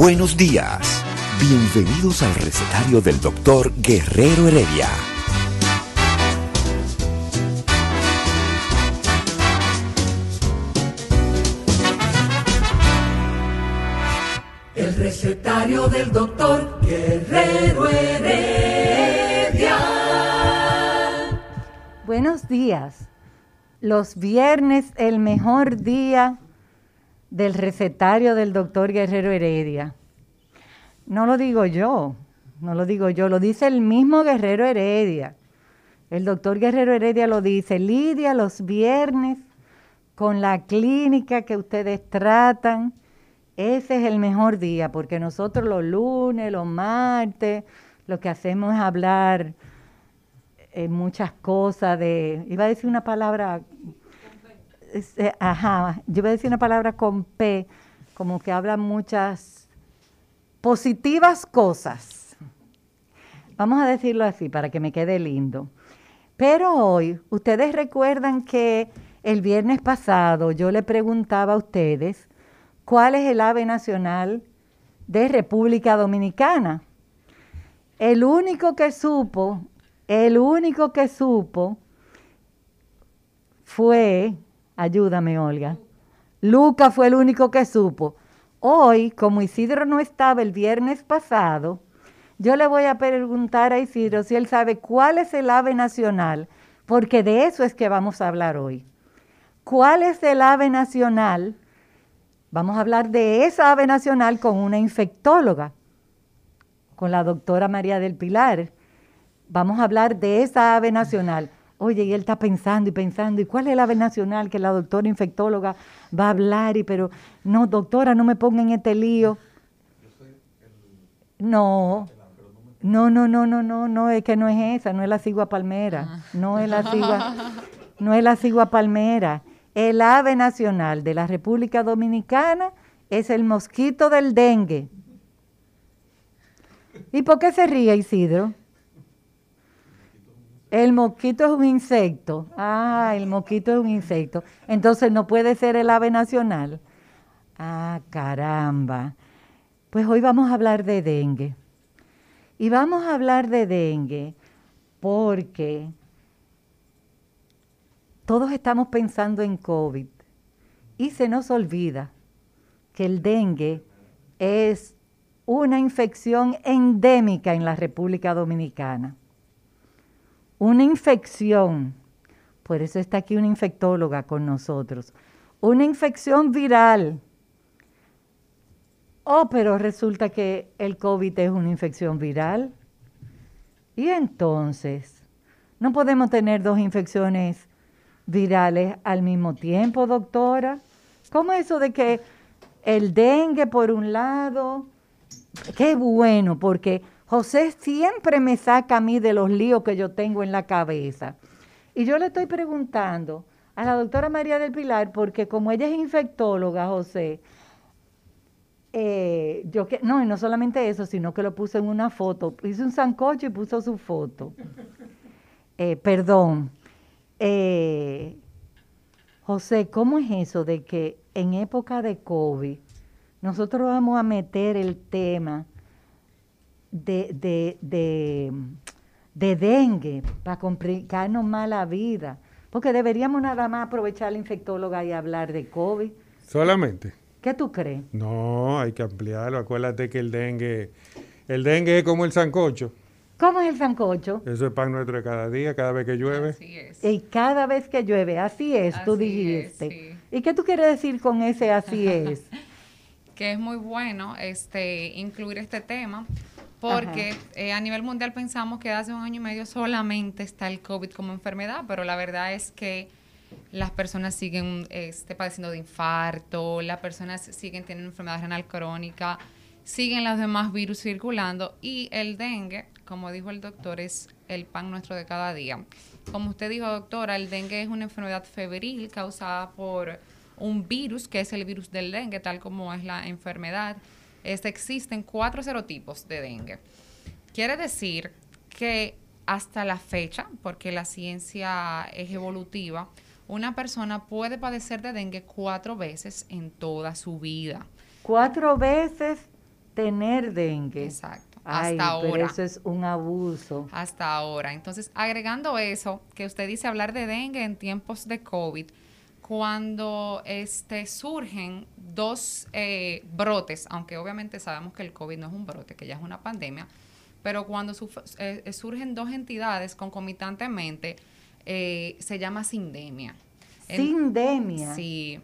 Buenos días. Bienvenidos al recetario del doctor Guerrero Heredia. El recetario del doctor Guerrero Heredia. Buenos días. Los viernes, el mejor día del recetario del doctor Guerrero Heredia. No lo digo yo, no lo digo yo, lo dice el mismo Guerrero Heredia. El doctor Guerrero Heredia lo dice, Lidia los viernes con la clínica que ustedes tratan, ese es el mejor día, porque nosotros los lunes, los martes, lo que hacemos es hablar eh, muchas cosas de, iba a decir una palabra eh, ajá, yo voy a decir una palabra con P, como que habla muchas positivas cosas. Vamos a decirlo así para que me quede lindo. Pero hoy, ustedes recuerdan que el viernes pasado yo le preguntaba a ustedes cuál es el ave nacional de República Dominicana. El único que supo, el único que supo fue Ayúdame, Olga. Luca fue el único que supo. Hoy, como Isidro no estaba el viernes pasado, yo le voy a preguntar a Isidro si él sabe cuál es el ave nacional, porque de eso es que vamos a hablar hoy. ¿Cuál es el ave nacional? Vamos a hablar de esa ave nacional con una infectóloga, con la doctora María del Pilar. Vamos a hablar de esa ave nacional. Oye, y él está pensando y pensando, ¿y cuál es el ave nacional que la doctora infectóloga va a hablar? Y pero, no, doctora, no me ponga en este lío. No, no, no, no, no, no, no, es que no es esa, no es la cigua palmera, no es la cigua, no es la cigua palmera. El ave nacional de la República Dominicana es el mosquito del dengue. ¿Y por qué se ríe Isidro? El mosquito es un insecto. Ah, el mosquito es un insecto. Entonces no puede ser el ave nacional. Ah, caramba. Pues hoy vamos a hablar de dengue. Y vamos a hablar de dengue porque todos estamos pensando en COVID y se nos olvida que el dengue es una infección endémica en la República Dominicana una infección, por eso está aquí una infectóloga con nosotros, una infección viral. Oh, pero resulta que el COVID es una infección viral. Y entonces, no podemos tener dos infecciones virales al mismo tiempo, doctora. ¿Cómo eso de que el dengue por un lado? Qué bueno, porque José siempre me saca a mí de los líos que yo tengo en la cabeza. Y yo le estoy preguntando a la doctora María del Pilar, porque como ella es infectóloga, José, eh, yo que, no, y no solamente eso, sino que lo puse en una foto. Hice un sancocho y puso su foto. Eh, perdón. Eh, José, ¿cómo es eso de que en época de COVID nosotros vamos a meter el tema de, de, de, de dengue para complicarnos más la vida. Porque deberíamos nada más aprovechar la infectóloga y hablar de COVID. Solamente. ¿Qué tú crees? No, hay que ampliarlo. Acuérdate que el dengue, el dengue es como el sancocho. ¿Cómo es el sancocho? Eso es pan nuestro de cada día, cada vez que llueve. Así es. Y cada vez que llueve, así es, tú Así dijiste. es, sí. ¿Y qué tú quieres decir con ese así es? que es muy bueno este incluir este tema porque eh, a nivel mundial pensamos que hace un año y medio solamente está el COVID como enfermedad, pero la verdad es que las personas siguen este, padeciendo de infarto, las personas siguen teniendo enfermedad renal crónica, siguen los demás virus circulando y el dengue, como dijo el doctor, es el pan nuestro de cada día. Como usted dijo, doctora, el dengue es una enfermedad febril causada por un virus, que es el virus del dengue, tal como es la enfermedad. Este, existen cuatro serotipos de dengue. Quiere decir que hasta la fecha, porque la ciencia es evolutiva, una persona puede padecer de dengue cuatro veces en toda su vida. Cuatro veces tener dengue. Exacto. Ay, hasta pero ahora. eso es un abuso. Hasta ahora. Entonces, agregando eso, que usted dice hablar de dengue en tiempos de COVID, cuando este, surgen dos eh, brotes, aunque obviamente sabemos que el COVID no es un brote, que ya es una pandemia, pero cuando eh, eh, surgen dos entidades concomitantemente, eh, se llama sindemia. En- Sindemia. Sí.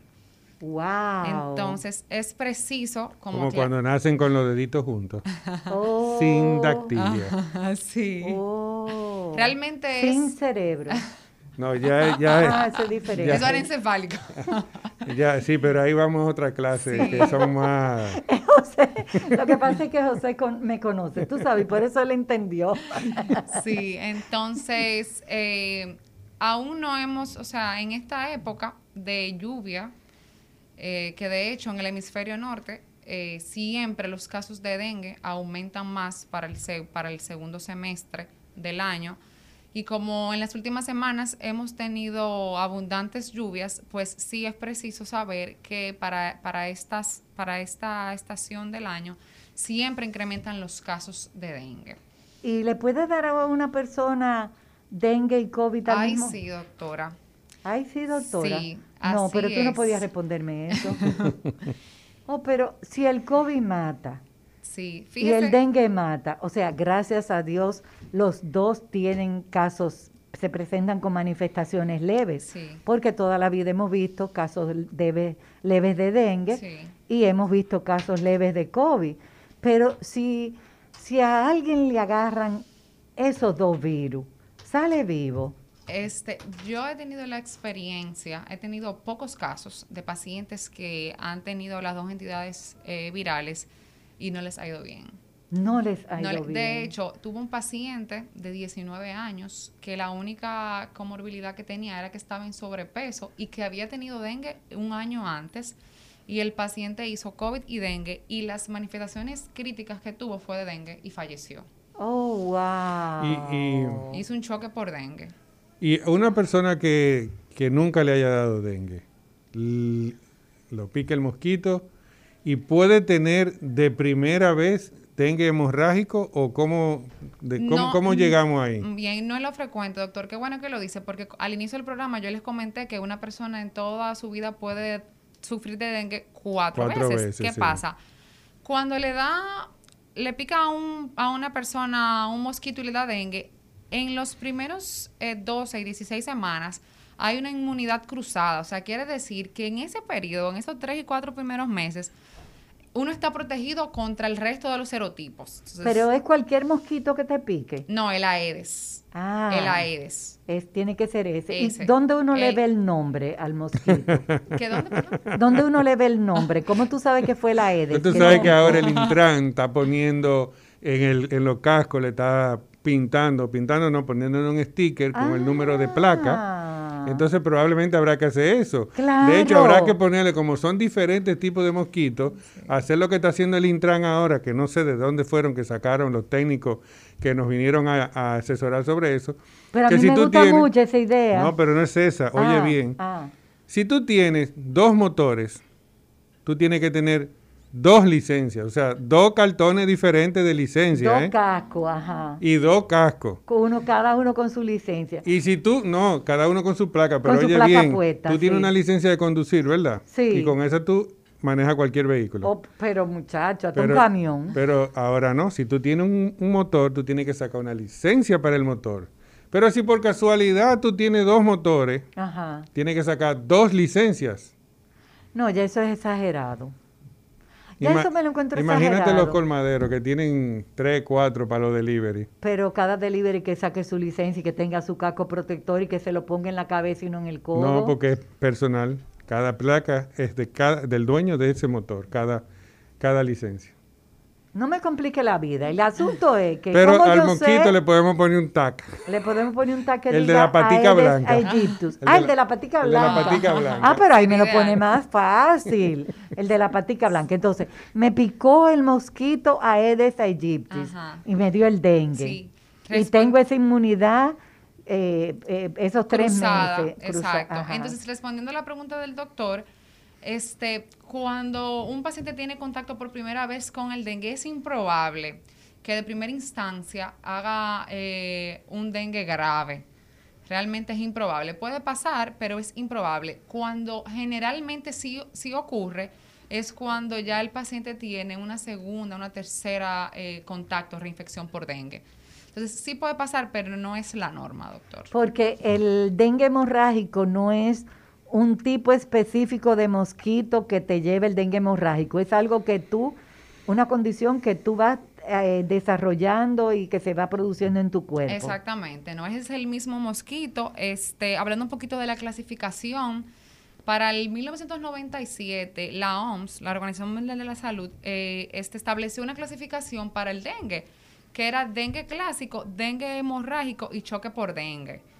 Wow. Entonces, es preciso como, Como que- cuando nacen con los deditos juntos. Oh. Sin dactilia. Ah, sí. Oh. Realmente Sin es... cerebro. No, ya, ya, Ah, eso es diferente. Ya. Eso era encefálico. ya, sí, pero ahí vamos a otra clase Sí. que son más... José, lo que pasa es que José con- me conoce, tú sabes, y por eso él entendió. Sí, entonces eh, aún no hemos, o sea, en esta época de lluvia, eh, que de hecho en el hemisferio norte eh, siempre los casos de dengue aumentan más para el, se- para el segundo semestre del año. Y como en las últimas semanas hemos tenido abundantes lluvias, pues sí es preciso saber que para, para, estas, para esta estación del año siempre incrementan los casos de dengue. ¿Y le puede dar a una persona dengue y COVID al Ay, mismo? sí, doctora. Ay, sí, doctora. Sí, no, así pero tú no podías responderme eso. oh, pero si el COVID mata Sí, y el dengue mata, o sea, gracias a Dios, los dos tienen casos, se presentan con manifestaciones leves, Sí. porque toda la vida hemos visto casos leve- leves de dengue Sí. y hemos visto casos leves de COVID. Pero si, si a alguien le agarran esos dos virus, sale vivo. Este, yo he tenido la experiencia, he tenido pocos casos de pacientes que han tenido las dos entidades eh, virales y no les ha ido bien. No les ha No ido le- bien. de hecho, tuvo un paciente de 19 años que la única comorbilidad que tenía era que estaba en sobrepeso y que había tenido dengue un año antes y el paciente hizo COVID y dengue y las manifestaciones críticas que tuvo fue de dengue y falleció. Oh, wow. Y- Hizo un choque por dengue. Y una persona que, que nunca le haya dado dengue, lo pica el mosquito y puede tener de primera vez dengue hemorrágico o cómo, de, cómo, No, cómo mm, llegamos ahí. Bien, no es lo frecuente, doctor. Qué bueno que lo dice, porque al inicio del programa yo les comenté que una persona en toda su vida puede sufrir de dengue cuatro, Cuatro veces. veces, ¿Qué sí. pasa? Cuando le da, le pica a, un, a una persona un mosquito y le da dengue, en los primeros eh, 12 y 16 semanas hay una inmunidad cruzada. O sea, quiere decir que en ese periodo, en esos tres y cuatro primeros meses, uno está protegido contra el resto de los serotipos. Entonces, Pero es cualquier mosquito que te pique. no, el Aedes. Ah. El Aedes. Es, tiene que ser ese. Ese. ¿Y dónde uno le El- ve el nombre al mosquito? ¿Qué dónde? uno le ve el nombre? ¿Cómo tú sabes que fue la Aedes? Tú sabes no- que ahora el Intran está poniendo en, el, en los cascos, le está pintando, pintando, no, poniendo un sticker con el número de placa. Entonces probablemente habrá que hacer eso. Claro. De hecho, habrá que ponerle, como son diferentes tipos de mosquitos, hacer lo que está haciendo el Intran ahora, que no sé de dónde fueron que sacaron los técnicos que nos vinieron a, a asesorar sobre eso. Pero a mí si me tú gusta tienes- mucho esa idea. No, pero no es esa. Oye Ah, bien. ah. Si tú tienes dos motores, tú tienes que tener dos licencias, o sea, dos cartones diferentes de licencia, Dos ¿eh? cascos, ajá. Y dos cascos. Uno, cada uno con su licencia. Y si tú, no, cada uno con su placa, pero Con oye placa bien, puesta, tú tienes una licencia de conducir, ¿verdad? Sí. Y con esa tú manejas cualquier vehículo. Oh, pero muchacho, hasta un camión. Pero ahora no, si tú tienes un, un motor, tú tienes que sacar una licencia para el motor. Pero si por casualidad tú tienes dos motores, Ajá. tienes que sacar dos licencias. No, ya eso es exagerado. Ya Ima- eso me lo encuentro Imagínate exagerado. los colmaderos que tienen 3, 4 para los delivery. Pero cada delivery que saque su licencia y que tenga su casco protector y que se lo ponga en la cabeza y no en el codo. No, porque es personal. Cada placa es de cada, del dueño de ese motor, cada, cada licencia. No me complique la vida. El asunto es que Pero como al yo mosquito sé, le podemos poner un tac. le podemos poner un taque El de la patica blanca. Aegyptus. El de Ah, el la- de la patica el de la blanca. patica blanca. Ah, pero ahí me lo pone más fácil. El de la patica blanca. Entonces, me picó el mosquito Aedes aegyptus Ajá. y me dio el dengue. Sí. Y tengo esa inmunidad eh, eh, esos tres cruzada, meses. cruza- exacto. ajá. Entonces, respondiendo a la pregunta del doctor, este, cuando un paciente tiene contacto por primera vez con el dengue, es improbable que de primera instancia haga eh, un dengue grave. Realmente es improbable. Puede pasar, pero es improbable. Cuando generalmente sí, sí ocurre, es cuando ya el paciente tiene una segunda, una tercera eh, contacto, reinfección por dengue. Entonces, sí puede pasar, pero no es la norma, doctor. Porque el dengue hemorrágico no es un tipo específico de mosquito que te lleve el dengue hemorrágico. Es algo que tú, una condición que tú vas eh, desarrollando y que se va produciendo en tu cuerpo. Exactamente, no es el mismo mosquito. Este, hablando un poquito de la clasificación, para el 1997 la OMS, la Organización Mundial de la Salud, eh, este, estableció una clasificación para el dengue, que era dengue clásico, dengue hemorrágico y choque por dengue.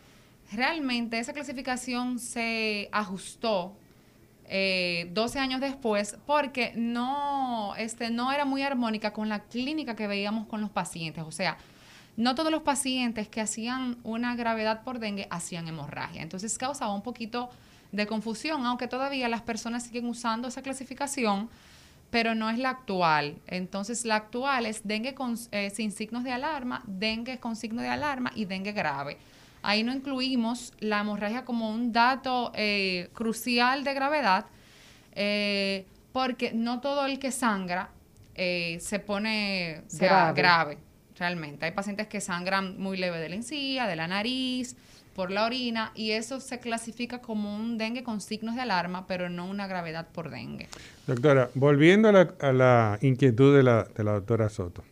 Realmente esa clasificación se ajustó eh, 12 años después porque no, este, no era muy armónica con la clínica que veíamos con los pacientes. O sea, no todos los pacientes que hacían una gravedad por dengue hacían hemorragia. Entonces causaba un poquito de confusión, aunque todavía las personas siguen usando esa clasificación, pero no es la actual. Entonces la actual es dengue con, eh, sin signos de alarma, dengue con signo de alarma y dengue grave. Ahí no incluimos la hemorragia como un dato eh, crucial de gravedad, eh, porque no todo el que sangra eh, se pone sea, Grave. grave. realmente. Hay pacientes que sangran muy leve de la encía, de la nariz, por la orina, y eso se clasifica como un dengue con signos de alarma, pero no una gravedad por dengue. Doctora, volviendo a la, a la inquietud de la, de la doctora Soto,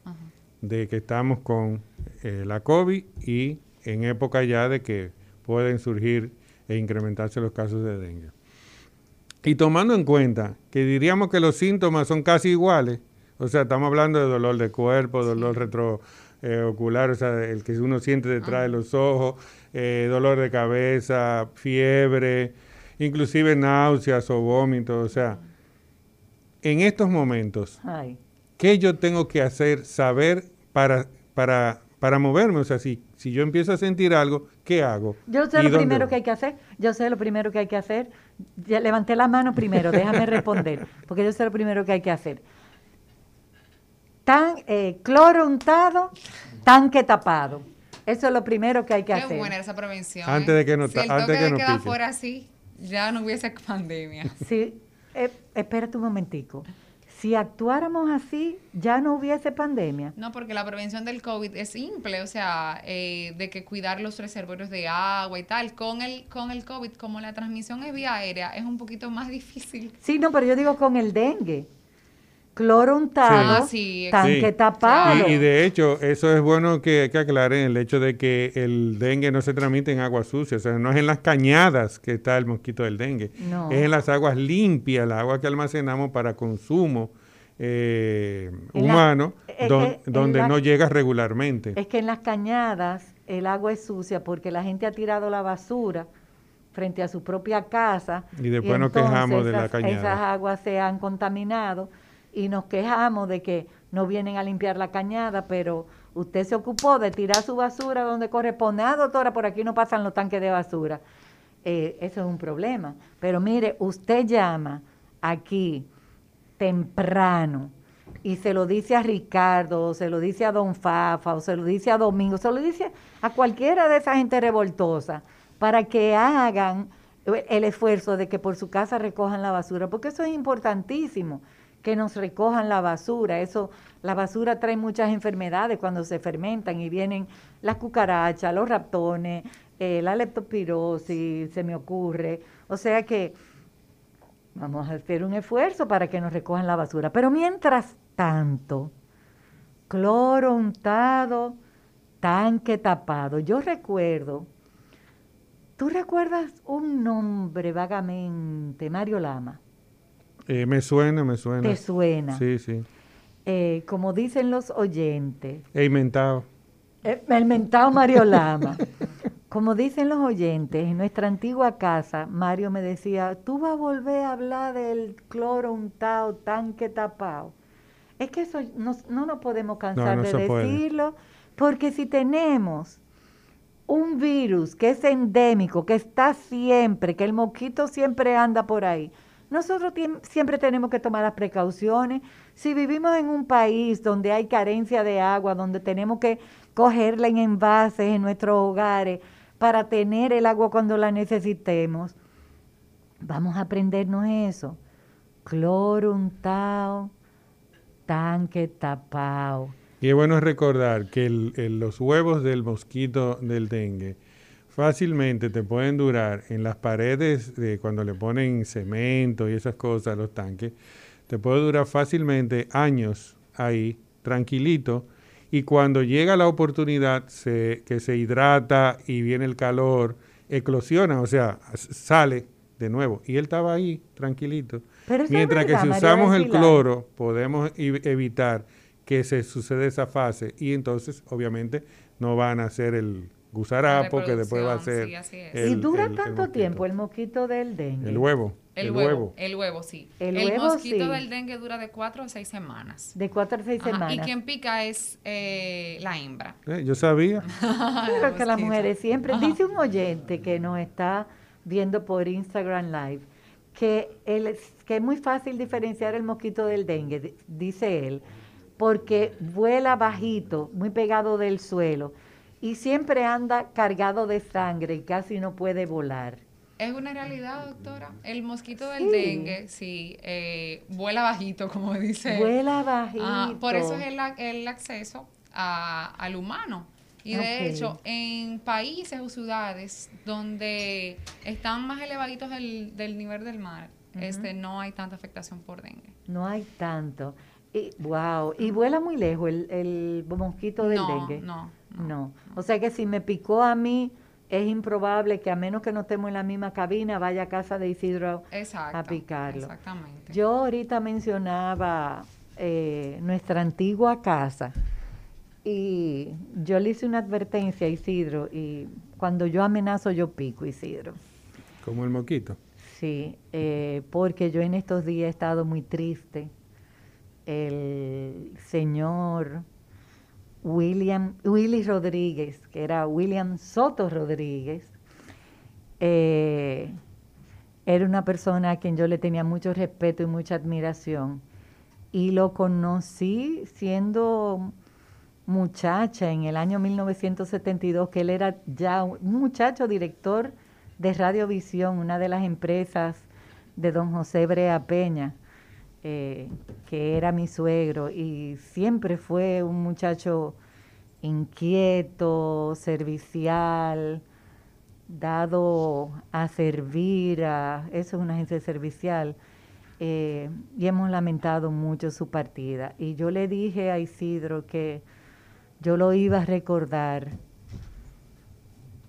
de que estamos con eh, la COVID y en época ya de que pueden surgir e incrementarse los casos de dengue. Y tomando en cuenta que diríamos que los síntomas son casi iguales, o sea, estamos hablando de dolor de cuerpo, dolor retroocular, o sea, el que uno siente detrás de los ojos, eh, dolor de cabeza, fiebre, inclusive náuseas o vómitos, o sea, en estos momentos, Ay. ¿qué yo tengo que hacer, saber para, para, para moverme? O sea, si, si yo empiezo a sentir algo, ¿qué hago? Yo sé ¿Y lo primero voy? que hay que hacer. Yo sé lo primero que hay que hacer. Ya levanté la mano primero, déjame responder, porque yo sé lo primero que hay que hacer. Tan, eh, cloro untado, tanque tapado. Eso es lo primero que hay que Qué hacer. buena esa prevención. Antes ¿eh? de que nos si antes toque que de nos queda fuera así, ya no hubiese pandemia. Sí, eh, espérate un momentico. Si actuáramos así, ya no hubiese pandemia. No, porque la prevención del COVID es simple, o sea, eh, de que cuidar los reservorios de agua y tal. Con el, con el COVID, como la transmisión es vía aérea, es un poquito más difícil. Sí, no, pero yo digo con el dengue. Cloro untado, Ah, sí, tanque Sí. tapado. Y, y de hecho, eso es bueno que, que aclaren el hecho de que el dengue no se transmite en agua sucia, o sea, no es en las cañadas que está el mosquito del dengue, No. es en las aguas limpias, la agua que almacenamos para consumo eh, la- humano, eh, don- eh, donde la- no llega regularmente. Es que en las cañadas el agua es sucia porque la gente ha tirado la basura frente a su propia casa. Y después nos quejamos de la cañada. Esas aguas se han contaminado y nos quejamos de que no vienen a limpiar la cañada, pero usted se ocupó de tirar su basura donde corresponde. Ah, doctora, por aquí no pasan los tanques de basura. Eh, eso es un problema. Pero mire, usted llama aquí temprano y se lo dice a Ricardo, o se lo dice a Don Fafa, o se lo dice a Domingo, se lo dice a cualquiera de esa gente revoltosa para que hagan el esfuerzo de que por su casa recojan la basura, porque eso es importantísimo, que nos recojan la basura. Eso, la basura trae muchas enfermedades cuando se fermentan y vienen las cucarachas, los ratones, eh, la leptospirosis, se me ocurre. O sea que Vamos a hacer un esfuerzo para que nos recojan la basura. Pero mientras tanto, cloro untado, tanque tapado. Yo recuerdo, ¿tú recuerdas un nombre vagamente, Mario Lama? Eh, me suena, me suena. ¿Te suena? Sí, sí. Eh, como dicen los oyentes, He inventado. eh, el mentado Mario Lama. Como dicen los oyentes, en nuestra antigua casa, Mario me decía, tú vas a volver a hablar del cloro untado, tanque tapado. Es que eso no, no nos podemos cansar no de puede. decirlo, porque si tenemos un virus que es endémico, que está siempre, que el mosquito siempre anda por ahí, nosotros siempre tenemos que tomar las precauciones. Si vivimos en un país donde hay carencia de agua, donde tenemos que cogerla en envases en nuestros hogares para tener el agua cuando la necesitemos, vamos a aprendernos eso. Cloro untado, tanque tapado. Y es bueno recordar que el- los huevos del mosquito del dengue fácilmente te pueden durar en las paredes de cuando le ponen cemento y esas cosas a los tanques, te puede durar fácilmente años ahí, tranquilito, y cuando llega la oportunidad se- que se hidrata y viene el calor, eclosiona, o sea, sale de nuevo. Y él estaba ahí, tranquilito. Pero Mientras que si María usamos el cloro, podemos evitar que se suceda esa fase y entonces obviamente no van a ser el gusarapo que después va a ser sí, así es. y el- dura el- el tanto mosquito. tiempo el mosquito del dengue. el huevo El, huevo, El huevo, sí. El El, huevo, mosquito sí. del dengue dura de cuatro a seis semanas. De cuatro a seis Ajá, semanas. Y quien pica es eh, la hembra. Eh, yo sabía Pero que las mujeres siempre. Ajá. Dice un oyente que nos está viendo por Instagram Live que, el, que es muy fácil diferenciar el mosquito del dengue, di- dice él, porque vuela bajito, muy pegado del suelo, y siempre anda cargado de sangre y casi no puede volar. Es una realidad, doctora. El mosquito Sí. del dengue, sí, eh, vuela bajito, como dice. Vuela bajito. Ah, por eso es el, ac- el acceso a- al humano. Y de hecho, en países o ciudades donde están más elevaditos del, del nivel del mar, este, no hay tanta afectación por dengue. No hay tanto. Y, wow. Y vuela muy lejos el, el mosquito del no, dengue. no, no. No. O sea que si me picó a mí, es improbable que a menos que no estemos en la misma cabina, vaya a casa de Isidro Exacto. a picarlo. Exactamente. Yo ahorita mencionaba eh, nuestra antigua casa y yo le hice una advertencia a Isidro y cuando yo amenazo yo pico, Isidro. como el moquito Sí, eh, porque yo en estos días he estado muy triste. El señor William, Willy Rodríguez, que era William Soto Rodríguez, eh, era una persona a quien yo le tenía mucho respeto y mucha admiración. Y lo conocí siendo muchacha en el año 1972, que él era ya un muchacho director de Radiovisión, una de las empresas de don José Brea Peña, eh, que era mi suegro, y siempre fue un muchacho inquieto, servicial, dado a servir, a, eso es una agencia servicial, eh, y hemos lamentado mucho su partida. Y yo le dije a Isidro que yo lo iba a recordar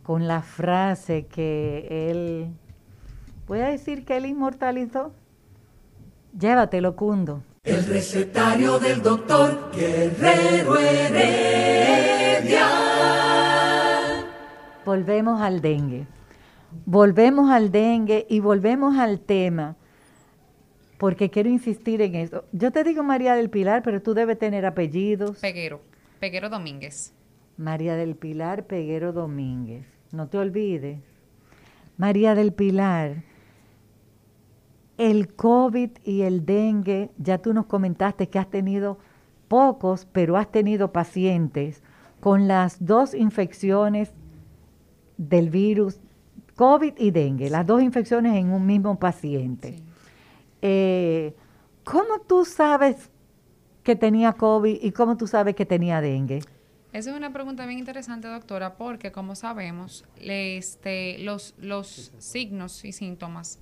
con la frase que él, voy a decir que él inmortalizó, llévatelo, Cundo. El recetario del doctor Guerrero Heredia. Volvemos al dengue. Volvemos al dengue y volvemos al tema, porque quiero insistir en esto. Yo te digo María del Pilar, pero tú debes tener apellidos. Peguero. Peguero Domínguez. María del Pilar Peguero Domínguez. No te olvides. María del Pilar, el COVID y el dengue, ya tú nos comentaste que has tenido pocos, pero has tenido pacientes con las dos infecciones del virus, COVID y dengue, las dos infecciones en un mismo paciente. Sí. Eh, ¿Cómo tú sabes que tenía COVID y cómo tú sabes que tenía dengue? Esa es una pregunta bien interesante, doctora, porque como sabemos, este, los, los signos y síntomas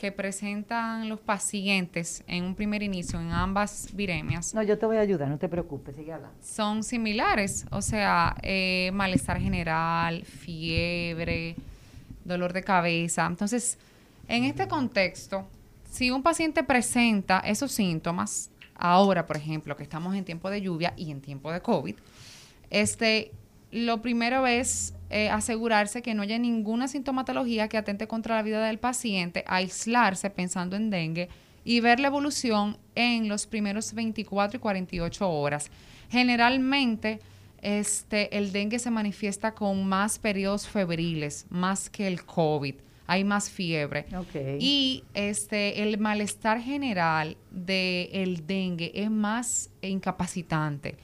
que presentan los pacientes en un primer inicio en ambas viremias No, yo te voy a ayudar, no te preocupes, sigue hablando. son similares, o sea, eh, malestar general, fiebre, dolor de cabeza. Entonces, en este contexto, si un paciente presenta esos síntomas, ahora, por ejemplo, que estamos en tiempo de lluvia y en tiempo de COVID, este, lo primero es eh, asegurarse que no haya ninguna sintomatología que atente contra la vida del paciente, aislarse pensando en dengue y ver la evolución en los primeros 24 y 48 horas. Generalmente, este, el dengue se manifiesta con más periodos febriles, más que el COVID. Hay más fiebre. Ok. Y este, el malestar general del dengue es más incapacitante.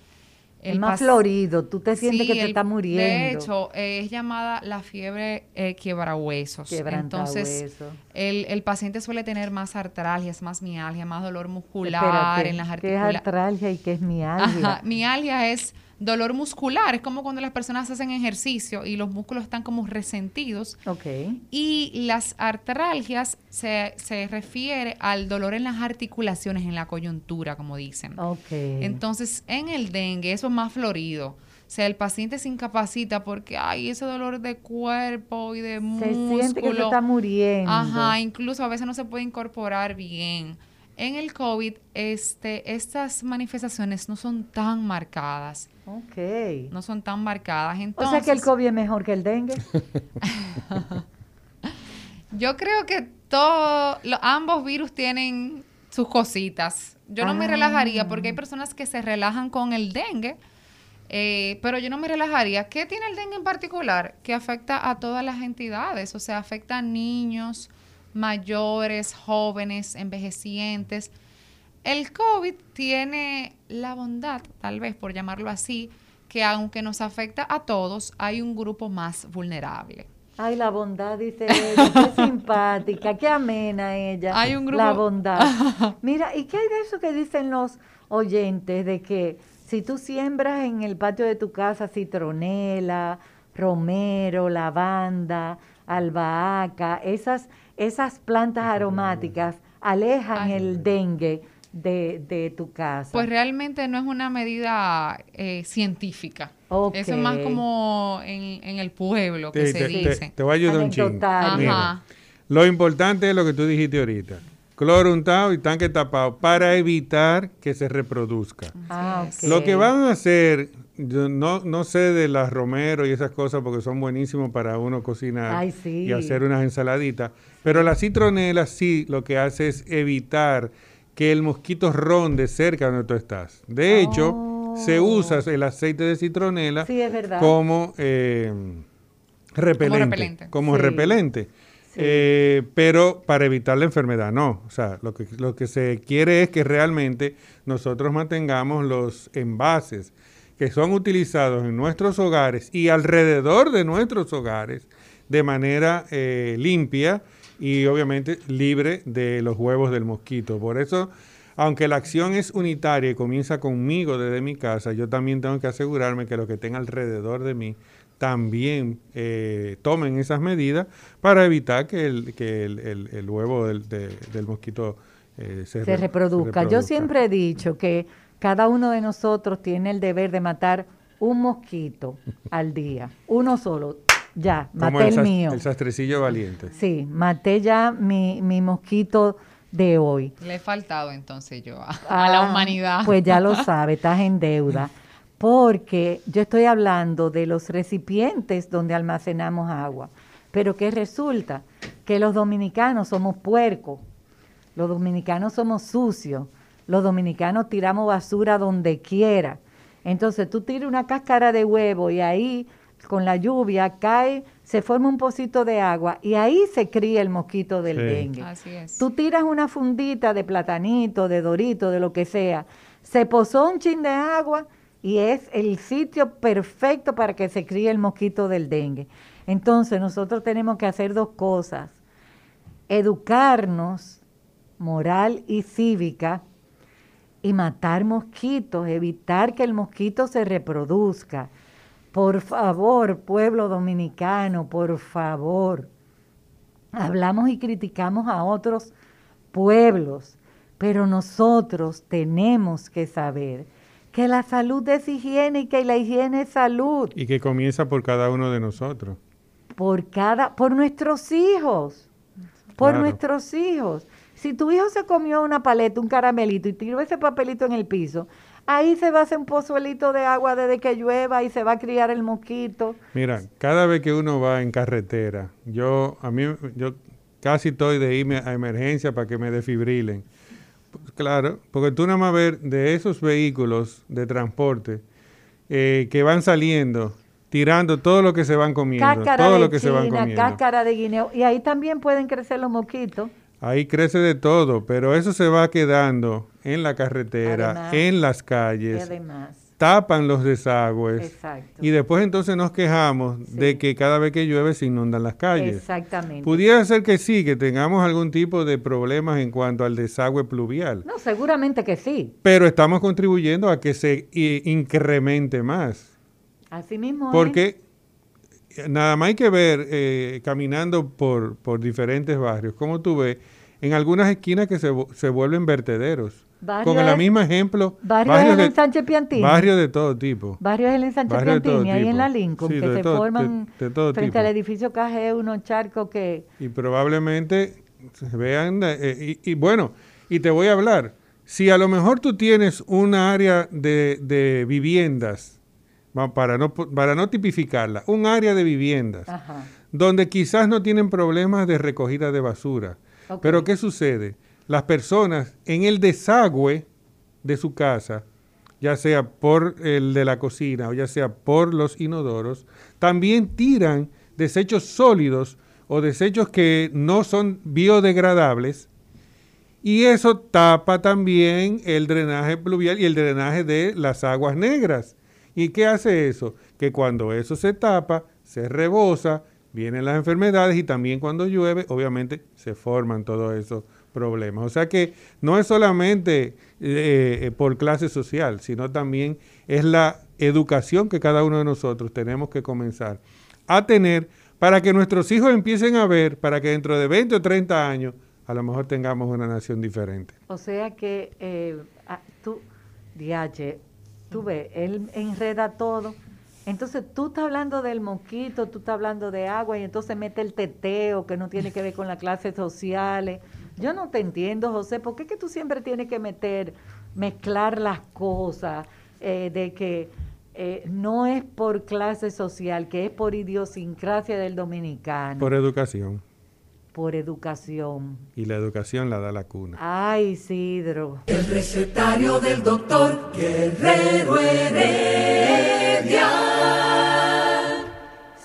Es más florido, tú te sientes Sí, que te el- está muriendo. De hecho, eh, es llamada la fiebre eh, quiebrahuesos. Entonces, el, el paciente suele tener más artralgias, más mialgia, más dolor muscular Espérate, en las ¿Qué es articulaciones. artralgia y qué es mialgia? Ajá, mialgia es dolor muscular, es como cuando las personas hacen ejercicio y los músculos están como resentidos. Ok. Y las artralgias se, se refiere al dolor en las articulaciones, en la coyuntura, como dicen. Entonces, en el dengue, eso es más florido. O sea, el paciente se incapacita porque hay ese dolor de cuerpo y de se músculo. siente que se está muriendo. Ajá, incluso a veces no se puede incorporar bien. En el COVID, este, estas manifestaciones no son tan marcadas. Ok. No son tan marcadas. o Entonces, sea que el COVID es mejor que el dengue. yo creo que todo, lo- ambos virus tienen sus cositas. Yo no me Ah. relajaría porque hay personas que se relajan con el dengue, eh, pero yo no me relajaría. ¿Qué tiene el dengue en particular? Que afecta a todas las entidades, o sea, afecta a niños, mayores, jóvenes, envejecientes. El COVID tiene la bondad, tal vez por llamarlo así, que aunque nos afecta a todos, hay un grupo más vulnerable. Ay, la bondad, dice ella. Qué simpática, qué amena ella. Hay un grupo- La bondad. Mira, ¿y qué hay de eso que dicen los oyentes? De que si tú siembras en el patio de tu casa citronela, romero, lavanda, albahaca, esas, esas plantas aromáticas alejan Ay. el dengue de, de tu casa. Pues realmente no es una medida eh, científica. Eso es más como en, en el pueblo que Te, se te- te- dice. te voy a ayudar un chingo. Mira, lo importante es lo que tú dijiste ahorita. Cloro untado y tanque tapado para evitar que se reproduzca. ah. Lo que van a hacer, yo no, no sé de las romero y esas cosas porque son buenísimos para uno cocinar Ay, sí. y hacer unas ensaladitas, pero la citronela sí lo que hace es evitar que el mosquito ronde cerca donde tú estás. De hecho, se Oh. usa el aceite de citronela Sí, como eh, repelente. repelente. Como Sí. repelente. Sí. Eh, pero para evitar la enfermedad, no. O sea, lo que, lo que se quiere es que realmente nosotros mantengamos los envases que son utilizados en nuestros hogares y alrededor de nuestros hogares de manera eh, limpia y obviamente libre de los huevos del mosquito. Por eso, aunque la acción es unitaria y comienza conmigo desde mi casa, yo también tengo que asegurarme que los que estén alrededor de mí también eh, tomen esas medidas para evitar que el, que el, el- el huevo del, de- del mosquito eh, se, se re- reproduzca. Yo siempre he dicho que cada uno de nosotros tiene el deber de matar un mosquito al día, uno solo. Ya, maté el, mío. El sastrecillo valiente. Sí, maté ya mi, mi mosquito de hoy. Le he faltado entonces yo a, a la Ah, humanidad. Pues ya lo sabe, estás en deuda. Porque yo estoy hablando de los recipientes donde almacenamos agua. Pero ¿qué resulta? Que los dominicanos somos puercos. Los dominicanos somos sucios. Los dominicanos tiramos basura donde quiera. Entonces tú tiras una cáscara de huevo y ahí con la lluvia cae, se forma un pocito de agua y ahí se cría el mosquito del Sí. dengue. Así es. Tú tiras una fundita de platanito, de dorito, de lo que sea, se posó un chin de agua y es el sitio perfecto para que se críe el mosquito del dengue. Entonces nosotros tenemos que hacer dos cosas. Educarnos moral y cívica y matar mosquitos, evitar que el mosquito se reproduzca. Por favor, pueblo dominicano, por favor. hablamos y criticamos a otros pueblos, pero nosotros tenemos que saber que la salud es higiénica y la higiene es salud. Y que comienza por cada uno de nosotros. Por cada, por nuestros hijos, por Claro. nuestros hijos. Si tu hijo se comió una paleta, un caramelito y tiró ese papelito en el piso, ahí se va a hacer un pozuelito de agua desde que llueva y se va a criar el mosquito. Mira, cada vez que uno va en carretera, yo a mí yo casi estoy de irme a emergencia para que me desfibrilen. Claro, porque tú nada más ver de esos vehículos de transporte eh, que van saliendo, tirando todo lo que se van comiendo, Cáscara todo de lo que se van comiendo. cáscara de guineo. Y ahí también pueden crecer los mosquitos. Ahí crece de todo, pero eso se va quedando en la carretera, Además- en las Y calles, además. tapan los desagües. Exacto. Y después entonces nos quejamos Sí. de que cada vez que llueve se inundan las calles. Exactamente. Pudiera ser que sí, que tengamos algún tipo de problemas en cuanto al desagüe pluvial, No, seguramente que sí. pero estamos contribuyendo a que se i- incremente más. Así mismo es. Nada más hay que ver eh, caminando por, por diferentes barrios, como tú ves, en algunas esquinas que se, se vuelven vertederos. Barrio Con el es- mismo ejemplo, Barrio barrios el de, ensanche Piantini. barrios de todo tipo. Barrios de todo Piantini, ahí en la Lincoln, Sí, que se todo- forman de- de todo frente tipo. al edificio Caje, unos charcos que... Y probablemente se vean, eh, y, y bueno, y te voy a hablar, si a lo mejor tú tienes un área de, de viviendas, para no, para no tipificarla, un área de viviendas, Ajá. donde quizás no tienen problemas de recogida de basura. Pero ¿qué sucede? Las personas en el desagüe de su casa, ya sea por el de la cocina o ya sea por los inodoros, también tiran desechos sólidos o desechos que no son biodegradables y eso tapa también el drenaje pluvial y el drenaje de las aguas negras. ¿Y qué hace eso? Que cuando eso se tapa, se rebosa, vienen las enfermedades y también cuando llueve, obviamente, se forman todos esos problemas. O sea que no es solamente eh, eh, por clase social, sino también es la educación que cada uno de nosotros tenemos que comenzar a tener para que nuestros hijos empiecen a ver, para que dentro de 20 o 30 años a lo mejor tengamos una nación diferente. O sea que eh, tú, Diache, tú ves, él enreda todo. Entonces tú estás hablando del mosquito, tú estás hablando de agua y entonces mete el teteo que no tiene que ver con las clases sociales. Yo no te entiendo, José, ¿por qué es que tú siempre tienes que meter, mezclar las cosas eh, de que eh, no es por clase social, que es por idiosincrasia del dominicano, Por educación. Por educación? Y la educación la da la cuna. Ay, Isidro. El recetario del doctor Guerrero Heredia.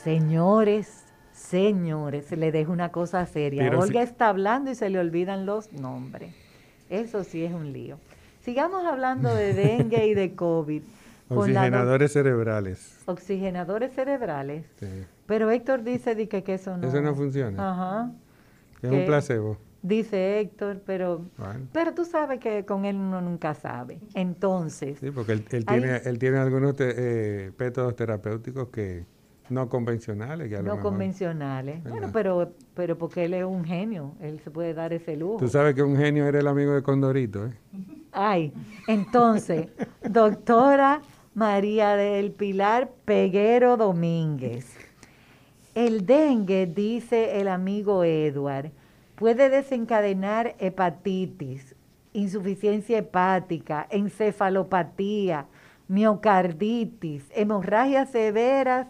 Señores, señores, le dejo una cosa seria. Pero Olga está hablando y se le olvidan los nombres. Eso sí es un lío. Sigamos hablando de dengue y de COVID. Oxigenadores cerebrales. oxigenadores cerebrales. Sí. Pero Héctor dice di que, que eso no. Eso no funciona. Ajá. Es un placebo. Dice Héctor, pero, Bueno. pero tú sabes que con él uno nunca sabe. Entonces, Sí, porque él, él Ahí- tiene, él tiene algunos te- eh, métodos terapéuticos que no convencionales. Que a lo no mejor- convencionales. Bueno, pero, pero porque él es un genio, él se puede dar ese lujo. Tú sabes que un genio era el amigo de Condorito, ¿eh? Ay, entonces, doctora María del Pilar Peguero Domínguez. El dengue, dice el amigo Edward, puede desencadenar hepatitis, insuficiencia hepática, encefalopatía, miocarditis, hemorragias severas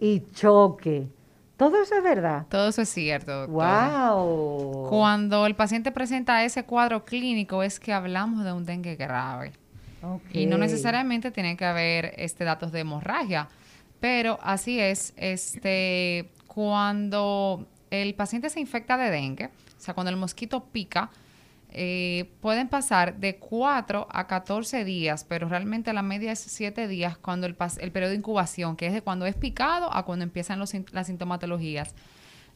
y choque. Todo eso es verdad. Todo eso es cierto. doctora. ¡Wow! Cuando el paciente presenta ese cuadro clínico es que hablamos de un dengue grave. Y no necesariamente tiene que haber este datos de hemorragia, pero así es, este cuando el paciente se infecta de dengue, o sea, cuando el mosquito pica, eh, pueden pasar de 4 a 14 días, pero realmente la media es 7 días cuando el, el periodo de incubación, que es de cuando es picado a cuando empiezan los las sintomatologías.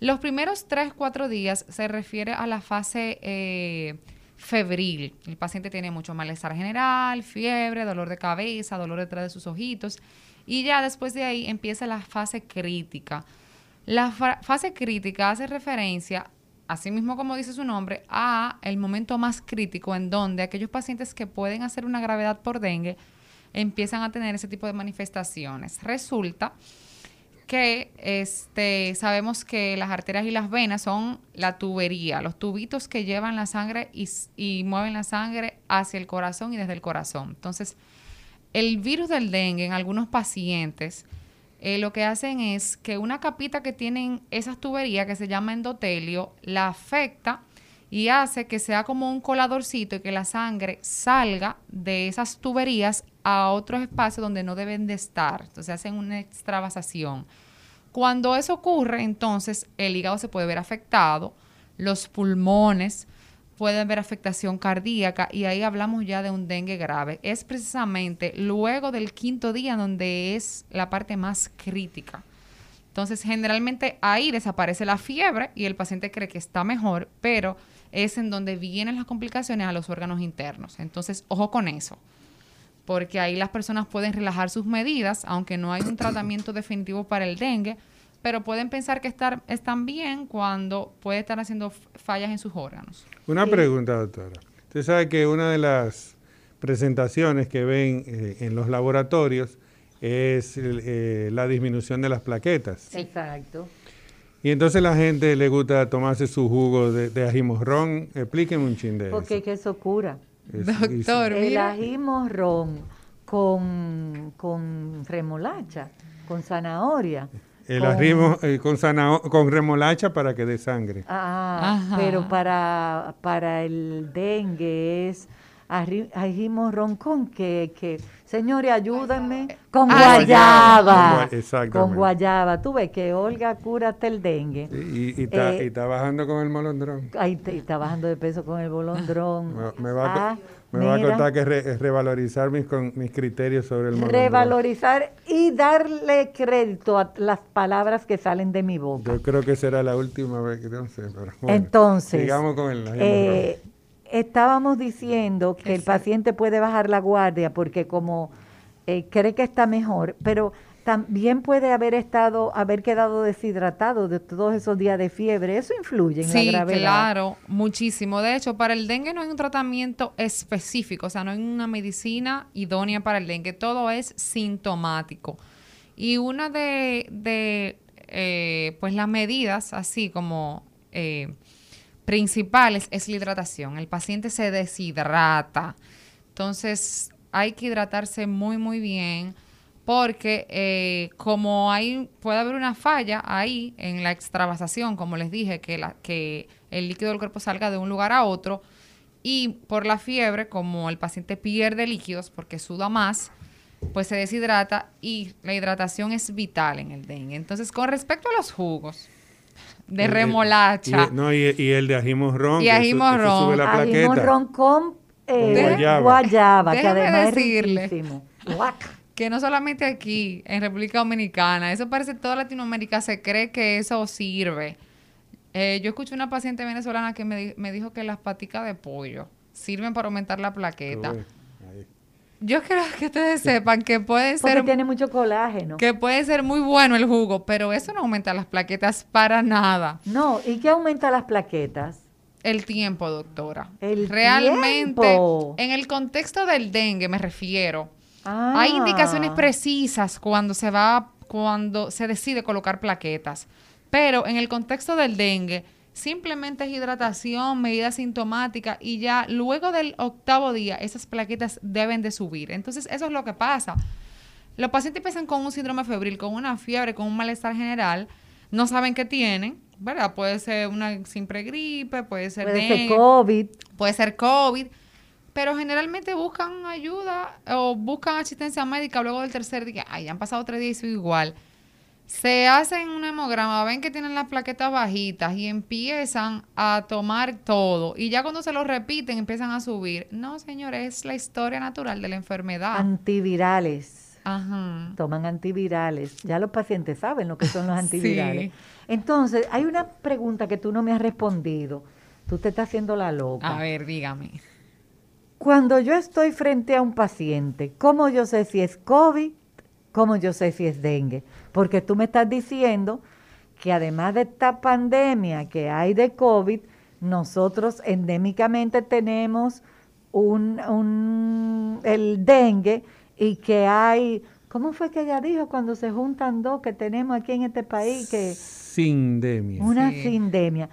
Los primeros 3, 4 días se refiere a la fase eh, febril. El paciente tiene mucho malestar general, fiebre, dolor de cabeza, dolor detrás de sus ojitos. Y ya después de ahí empieza la fase crítica. La fa- fase crítica hace referencia así mismo como dice su nombre, a el momento más crítico en donde aquellos pacientes que pueden hacer una gravedad por dengue empiezan a tener ese tipo de manifestaciones. Resulta que este, sabemos que las arterias y las venas son la tubería, los tubitos que llevan la sangre y, y mueven la sangre hacia el corazón y desde el corazón. Entonces, el virus del dengue en algunos pacientes eh, lo que hacen es que una capita que tienen esas tuberías que se llama endotelio la afecta y hace que sea como un coladorcito y que la sangre salga de esas tuberías a otros espacios donde no deben de estar. Entonces hacen una extravasación. Cuando eso ocurre, entonces el hígado se puede ver afectado, los pulmones, puede haber afectación cardíaca y ahí hablamos ya de un dengue grave. Es precisamente luego del quinto día donde es la parte más crítica. Entonces, generalmente ahí desaparece la fiebre y el paciente cree que está mejor, pero es en donde vienen las complicaciones a los órganos internos. Entonces, ojo con eso, porque ahí las personas pueden relajar sus medidas, aunque no hay un tratamiento definitivo para el dengue, pero pueden pensar que estar, están bien cuando puede estar haciendo fallas en sus órganos. Una pregunta, doctora. Usted sabe que una de las presentaciones que ven eh, en los laboratorios es eh, la disminución de las plaquetas. Exacto. Y entonces la gente le gusta tomarse su jugo de, de ajimorrón. Explíqueme un chin de Porque eso. que eso cura. Es- Doctor, El mira. ajimorrón con, con remolacha, con zanahoria. El con- arrimo eh, con, con remolacha para que dé sangre. Ah, Ajá. pero para, para el dengue es arri- ajimorrón con que, que señores, ayúdenme, con Ah, guayaba. Con gua- exactamente. Con guayaba. Tú ves que Olga cúrate el dengue. Y, y está, Eh, y está bajando con el molondrón. Ahí te- está bajando de peso con el bolondrón. Me, me va, a, me va a mira. contar que re- revalorizar mis, con, mis criterios sobre el molondrón. Revalorizar y darle crédito a las palabras que salen de mi boca. Yo creo que será la última vez que no sé, pero bueno, Entonces, sigamos con el eh, estábamos diciendo que el paciente puede bajar la guardia porque como eh, cree que está mejor, pero también puede haber estado, haber quedado deshidratado de todos esos días de fiebre. Eso influye en Sí, la gravedad. claro, muchísimo. De hecho, para el dengue no hay un tratamiento específico, o sea, no hay una medicina idónea para el dengue, todo es sintomático. Y una de, de, eh, pues las medidas, así como eh, principales, es la hidratación. El paciente se deshidrata. Entonces, hay que hidratarse muy, muy bien porque eh, como hay puede haber una falla ahí en la extravasación, como les dije, que, la, que el líquido del cuerpo salga de un lugar a otro y por la fiebre, como el paciente pierde líquidos porque suda más, pues se deshidrata y la hidratación es vital en el dengue. Entonces, con respecto a los jugos de El- remolacha, y, no, y, y el de ajimorrón. Y que eso- ají eso morrón. la plaqueta. Ajimorrón con, eh, Con guayaba. guayaba, que además decirle. es riquísimo. Guac. Que no solamente aquí, en República Dominicana, eso parece toda Latinoamérica se cree que eso sirve. Eh, yo escuché una paciente venezolana que me, di- me dijo que las paticas de pollo sirven para aumentar la plaqueta. Uy. Yo quiero que ustedes sepan que puede Porque ser tiene mucho colágeno. que puede ser muy bueno el jugo, pero eso no aumenta las plaquetas para nada. No, ¿y qué aumenta las plaquetas? El tiempo, doctora. El Realmente, tiempo. en el contexto del dengue me refiero, Ah. Hay indicaciones precisas cuando se va, cuando se decide colocar plaquetas. Pero en el contexto del dengue, simplemente es hidratación, medida sintomática y ya luego del octavo día esas plaquetas deben de subir. Entonces, eso es lo que pasa. Los pacientes empiezan con un síndrome febril, con una fiebre, con un malestar general, no saben qué tienen, ¿verdad? Puede ser una simple gripe, puede ser Puede ser COVID. puede ser COVID, pero generalmente buscan ayuda o buscan asistencia médica luego del tercer día. Ay, ya han pasado tres días y sigo igual. Se hacen un hemograma, ven que tienen las plaquetas bajitas y empiezan a tomar todo. Y ya cuando se lo repiten, empiezan a subir. No, señores, es la historia natural de la enfermedad. Antivirales. Ajá. Toman antivirales. Ya los pacientes saben lo que son los antivirales. Sí. Entonces, hay una pregunta que tú no me has respondido. Tú te estás haciendo la loca. A ver, dígame. Cuando yo estoy frente a un paciente, ¿cómo yo sé si es COVID? ¿Cómo yo sé si es dengue? Porque tú me estás diciendo que además de esta pandemia que hay de COVID, nosotros endémicamente tenemos un, un, el dengue y que hay, ¿cómo fue que ella dijo cuando se juntan dos que tenemos aquí en este país? que Sindemia. Una Sí. sindemia.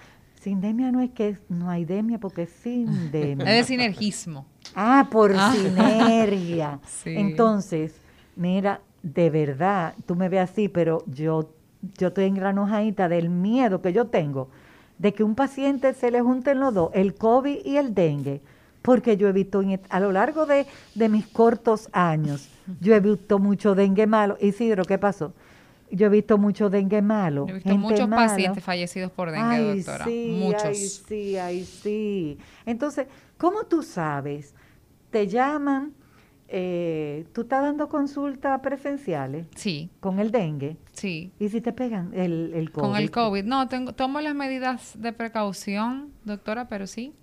Sindemia no es que no hay demia porque es sindemia. Es de sinergismo. Ah, por Ah. sinergia. Sí. Entonces, mira, de verdad, tú me ves así, pero yo, yo estoy engranojadita del miedo que yo tengo de que un paciente se le junten los dos, el COVID y el dengue, porque yo he visto en a lo largo de, de mis cortos años, yo he visto mucho dengue malo. Isidro, ¿qué pasó? Yo he visto mucho dengue malo. Yo he visto muchos malo. pacientes fallecidos por dengue, Ay, doctora. sí, muchos. Ay, sí, ay, sí. Entonces, ¿cómo tú sabes? Te llaman, eh, tú estás dando consultas presenciales Sí, con el dengue sí. y si te pegan el, el COVID. Con el COVID. No, tengo, tomo las medidas de precaución, doctora, pero sí.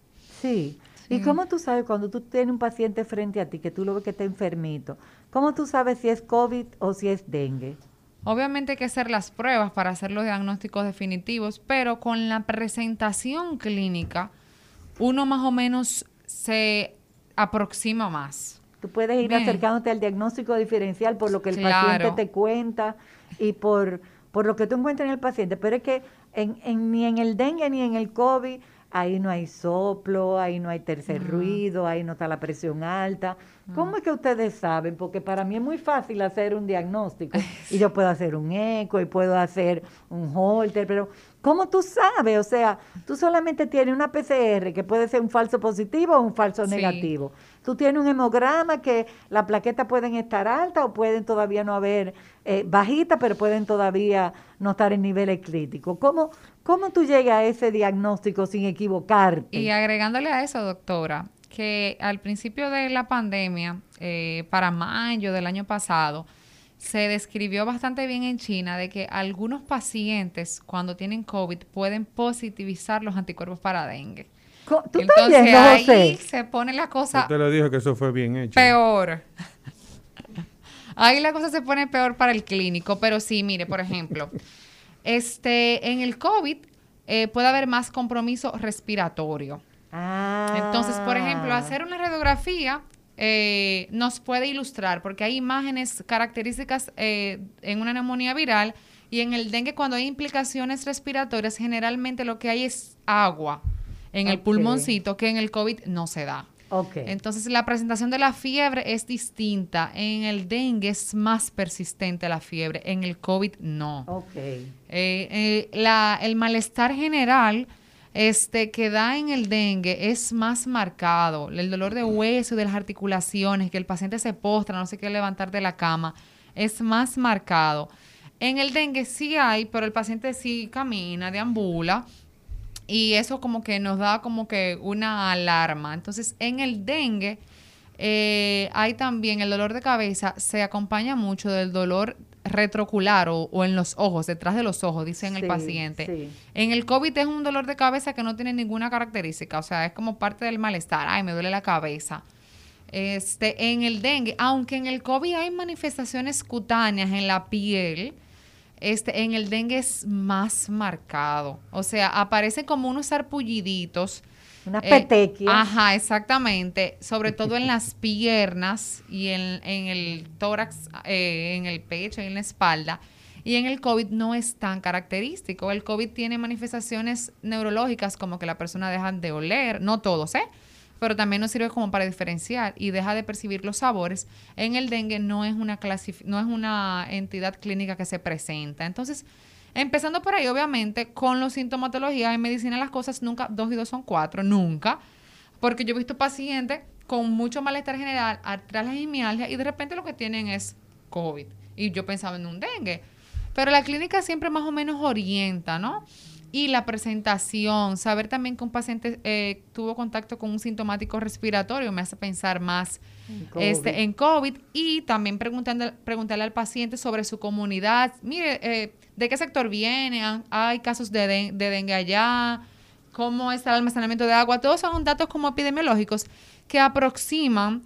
Sí. ¿Y cómo tú sabes cuando tú tienes un paciente frente a ti que tú lo ves que está enfermito? ¿Cómo tú sabes si es COVID o si es dengue? Obviamente hay que hacer las pruebas para hacer los diagnósticos definitivos, pero con la presentación clínica, uno más o menos se aproxima más. Tú puedes ir Bien. acercándote al diagnóstico diferencial por lo que el Claro. paciente te cuenta y por, por lo que tú encuentras en el paciente. Pero es que en, en- ni en el dengue ni en el COVID, ahí no hay soplo, ahí no hay tercer ruido, ahí no está la presión alta. ¿Cómo es que ustedes saben? Porque para mí es muy fácil hacer un diagnóstico y yo puedo hacer un eco y puedo hacer un holter, pero ¿cómo tú sabes? O sea, tú solamente tienes una PCR que puede ser un falso positivo o un falso Sí. negativo. Tú tienes un hemograma que las plaquetas pueden estar altas o pueden todavía no haber eh, bajitas, pero pueden todavía no estar en niveles críticos. ¿Cómo, ¿Cómo tú llegas a ese diagnóstico sin equivocarte? Y agregándole a eso, doctora, que al principio de la pandemia, eh, para mayo del año pasado, se describió bastante bien en China de que algunos pacientes cuando tienen COVID pueden positivizar los anticuerpos para dengue. Co- ¿Tú estás Entonces ahí José? se pone la Yo cosa te lo dije que eso fue bien hecho. peor. Ahí la cosa se pone peor para el clínico, pero sí, mire, por ejemplo, este, en el COVID eh, puede haber más compromiso respiratorio. Ah. Entonces, por ejemplo, hacer una radiografía eh, nos puede ilustrar, porque hay imágenes características eh, en una neumonía viral y en el dengue cuando hay implicaciones respiratorias, generalmente lo que hay es agua en el pulmoncito, que en el COVID no se da. Ok. Entonces, la presentación de la fiebre es distinta. En el dengue es más persistente la fiebre, en el COVID no. ok. Eh, eh, la- el malestar general este, que da en el dengue es más marcado. El dolor de hueso y de las articulaciones, que el paciente se postra, no se quiere levantar de la cama, es más marcado. En el dengue sí hay, pero el paciente sí camina, deambula, y eso como que nos da como que una alarma. Entonces, en el dengue eh, hay también el dolor de cabeza, se acompaña mucho del dolor retrocular o, o en los ojos, detrás de los ojos, dice en el paciente. sí. En el COVID es un dolor de cabeza que no tiene ninguna característica, o sea, es como parte del malestar, ay, me duele la cabeza. Este, en el dengue, aunque en el COVID hay manifestaciones cutáneas en la piel, este, en el dengue es más marcado. O sea, aparecen como unos sarpulliditos. Unas eh, petequias. Ajá, exactamente. Sobre todo en las piernas y en, en el tórax, eh, en el pecho y en la espalda. Y en el COVID no es tan característico. El COVID tiene manifestaciones neurológicas como que la persona deja de oler, no todos, ¿eh? Pero también nos sirve como para diferenciar y deja de percibir los sabores. En el dengue no es una no es una entidad clínica que se presenta. Entonces, empezando por ahí, obviamente, con los sintomatologías en medicina las cosas nunca, dos y dos son cuatro, nunca. Porque yo he visto pacientes con mucho malestar general, artralgia y mialgia, y de repente lo que tienen es COVID. Y yo pensaba en un dengue. Pero la clínica siempre más o menos orienta, ¿no? Y la presentación, saber también que un paciente eh, tuvo contacto con un sintomático respiratorio me hace pensar más En COVID. este, en COVID y también preguntando, preguntarle al paciente sobre su comunidad. Mire, eh, ¿de qué sector viene? ¿Han- ¿Hay casos de, de dengue allá? ¿Cómo está el almacenamiento de agua? Todos son datos como epidemiológicos que aproximan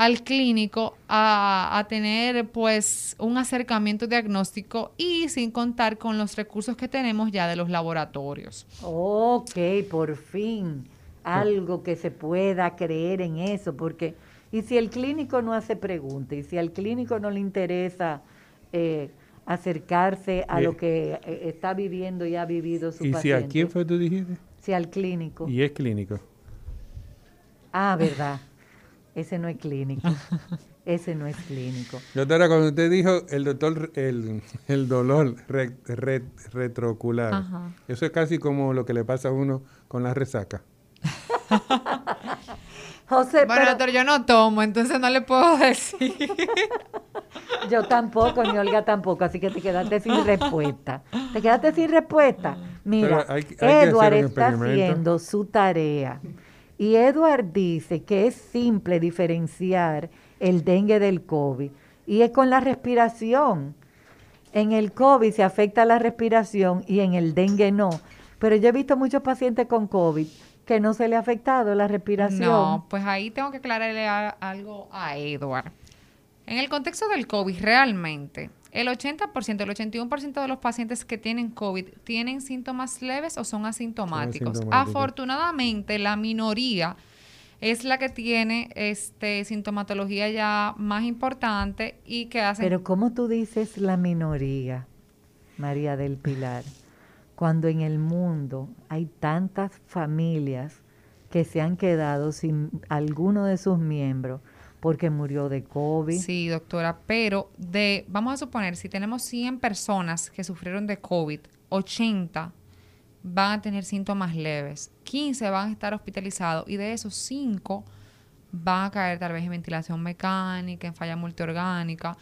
al clínico a, a, tener pues un acercamiento diagnóstico y sin contar con los recursos que tenemos ya de los laboratorios. Ok, por fin algo que se pueda creer en eso, porque y si el clínico no hace preguntas, y si al clínico no le interesa eh, acercarse a lo que eh, está viviendo y ha vivido su ¿Y paciente. ¿Y si a quién fue tú dijiste? Si al clínico. Y es clínico. Ah, verdad. Ese no es clínico. Ese no es clínico. Doctora, cuando usted dijo el doctor, el, el dolor re, re, retroocular, Ajá. eso es casi como lo que le pasa a uno con la resaca. José, bueno, pero, doctor, yo no tomo, entonces no le puedo decir. yo tampoco, ni Olga tampoco, así que te quedaste sin respuesta. Te quedaste sin respuesta. Mira, hay, hay Edward está haciendo su tarea. Y Edward dice que es simple diferenciar el dengue del COVID. Y es con la respiración. En el COVID se afecta la respiración y en el dengue no. Pero yo he visto muchos pacientes con COVID que no se le ha afectado la respiración. No, pues ahí tengo que aclararle algo a Edward. En el contexto del COVID, realmente, el 80%, el 81% de los pacientes que tienen COVID tienen síntomas leves o son asintomáticos. Son asintomáticos. Afortunadamente, la minoría es la que tiene este sintomatología ya más importante y que hace... Pero ¿cómo tú dices la minoría, María del Pilar? cuando en el mundo hay tantas familias que se han quedado sin alguno de sus miembros porque murió de COVID. Sí, doctora, pero de, vamos a suponer, si tenemos 100 personas que sufrieron de COVID, 80 van a tener síntomas leves, 15 van a estar hospitalizados y de esos 5 van a caer tal vez en ventilación mecánica, en falla multiorgánica.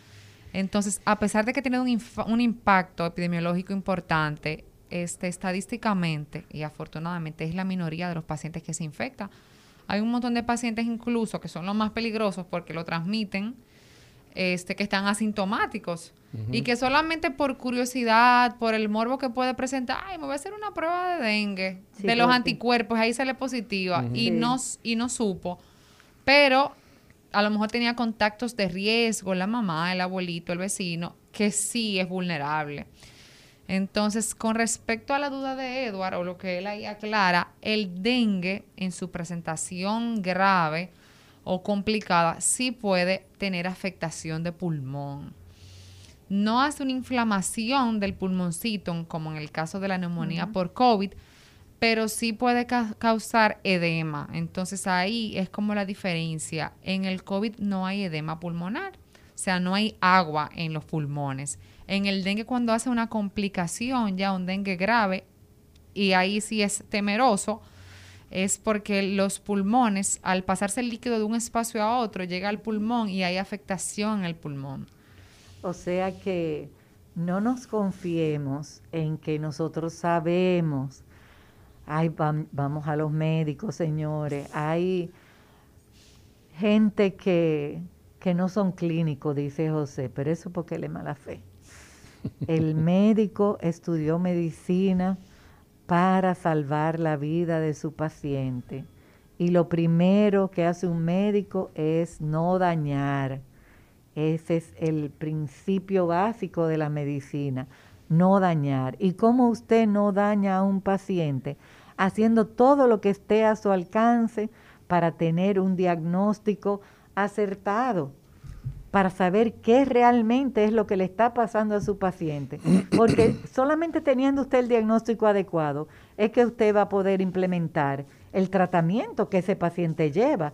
Entonces, a pesar de que tiene un, un impacto epidemiológico importante, este, estadísticamente, y afortunadamente es la minoría de los pacientes que se infectan, hay un montón de pacientes incluso que son los más peligrosos porque lo transmiten, este, que están asintomáticos. Y que solamente por curiosidad, por el morbo que puede presentar, ay, me voy a hacer una prueba de dengue, de los anticuerpos, ahí sale positiva y, no, y no supo, pero a lo mejor tenía contactos de riesgo, la mamá, el abuelito, el vecino, que sí es vulnerable. Entonces, con respecto a la duda de Edward, o lo que él ahí aclara, el dengue en su presentación grave o complicada sí puede tener afectación de pulmón. No hace una inflamación del pulmoncito, como en el caso de la neumonía por COVID, pero sí puede causar edema. Entonces ahí es como la diferencia. En el COVID no hay edema pulmonar, o sea, no hay agua en los pulmones. En el dengue cuando hace una complicación, ya un dengue grave, y ahí sí es temeroso, es porque los pulmones, al pasarse el líquido de un espacio a otro, llega al pulmón y hay afectación el pulmón. O sea que no nos confiemos en que nosotros sabemos, ay, vamos a los médicos, señores, hay gente que, que no son clínicos, dice José, pero eso porque le mala fe. El médico estudió medicina para salvar la vida de su paciente. Y lo primero que hace un médico es no dañar. Ese es el principio básico de la medicina, no dañar. ¿Y cómo usted no daña a un paciente? Haciendo todo lo que esté a su alcance para tener un diagnóstico acertado para saber qué realmente es lo que le está pasando a su paciente. Porque solamente teniendo usted el diagnóstico adecuado es que usted va a poder implementar el tratamiento que ese paciente lleva.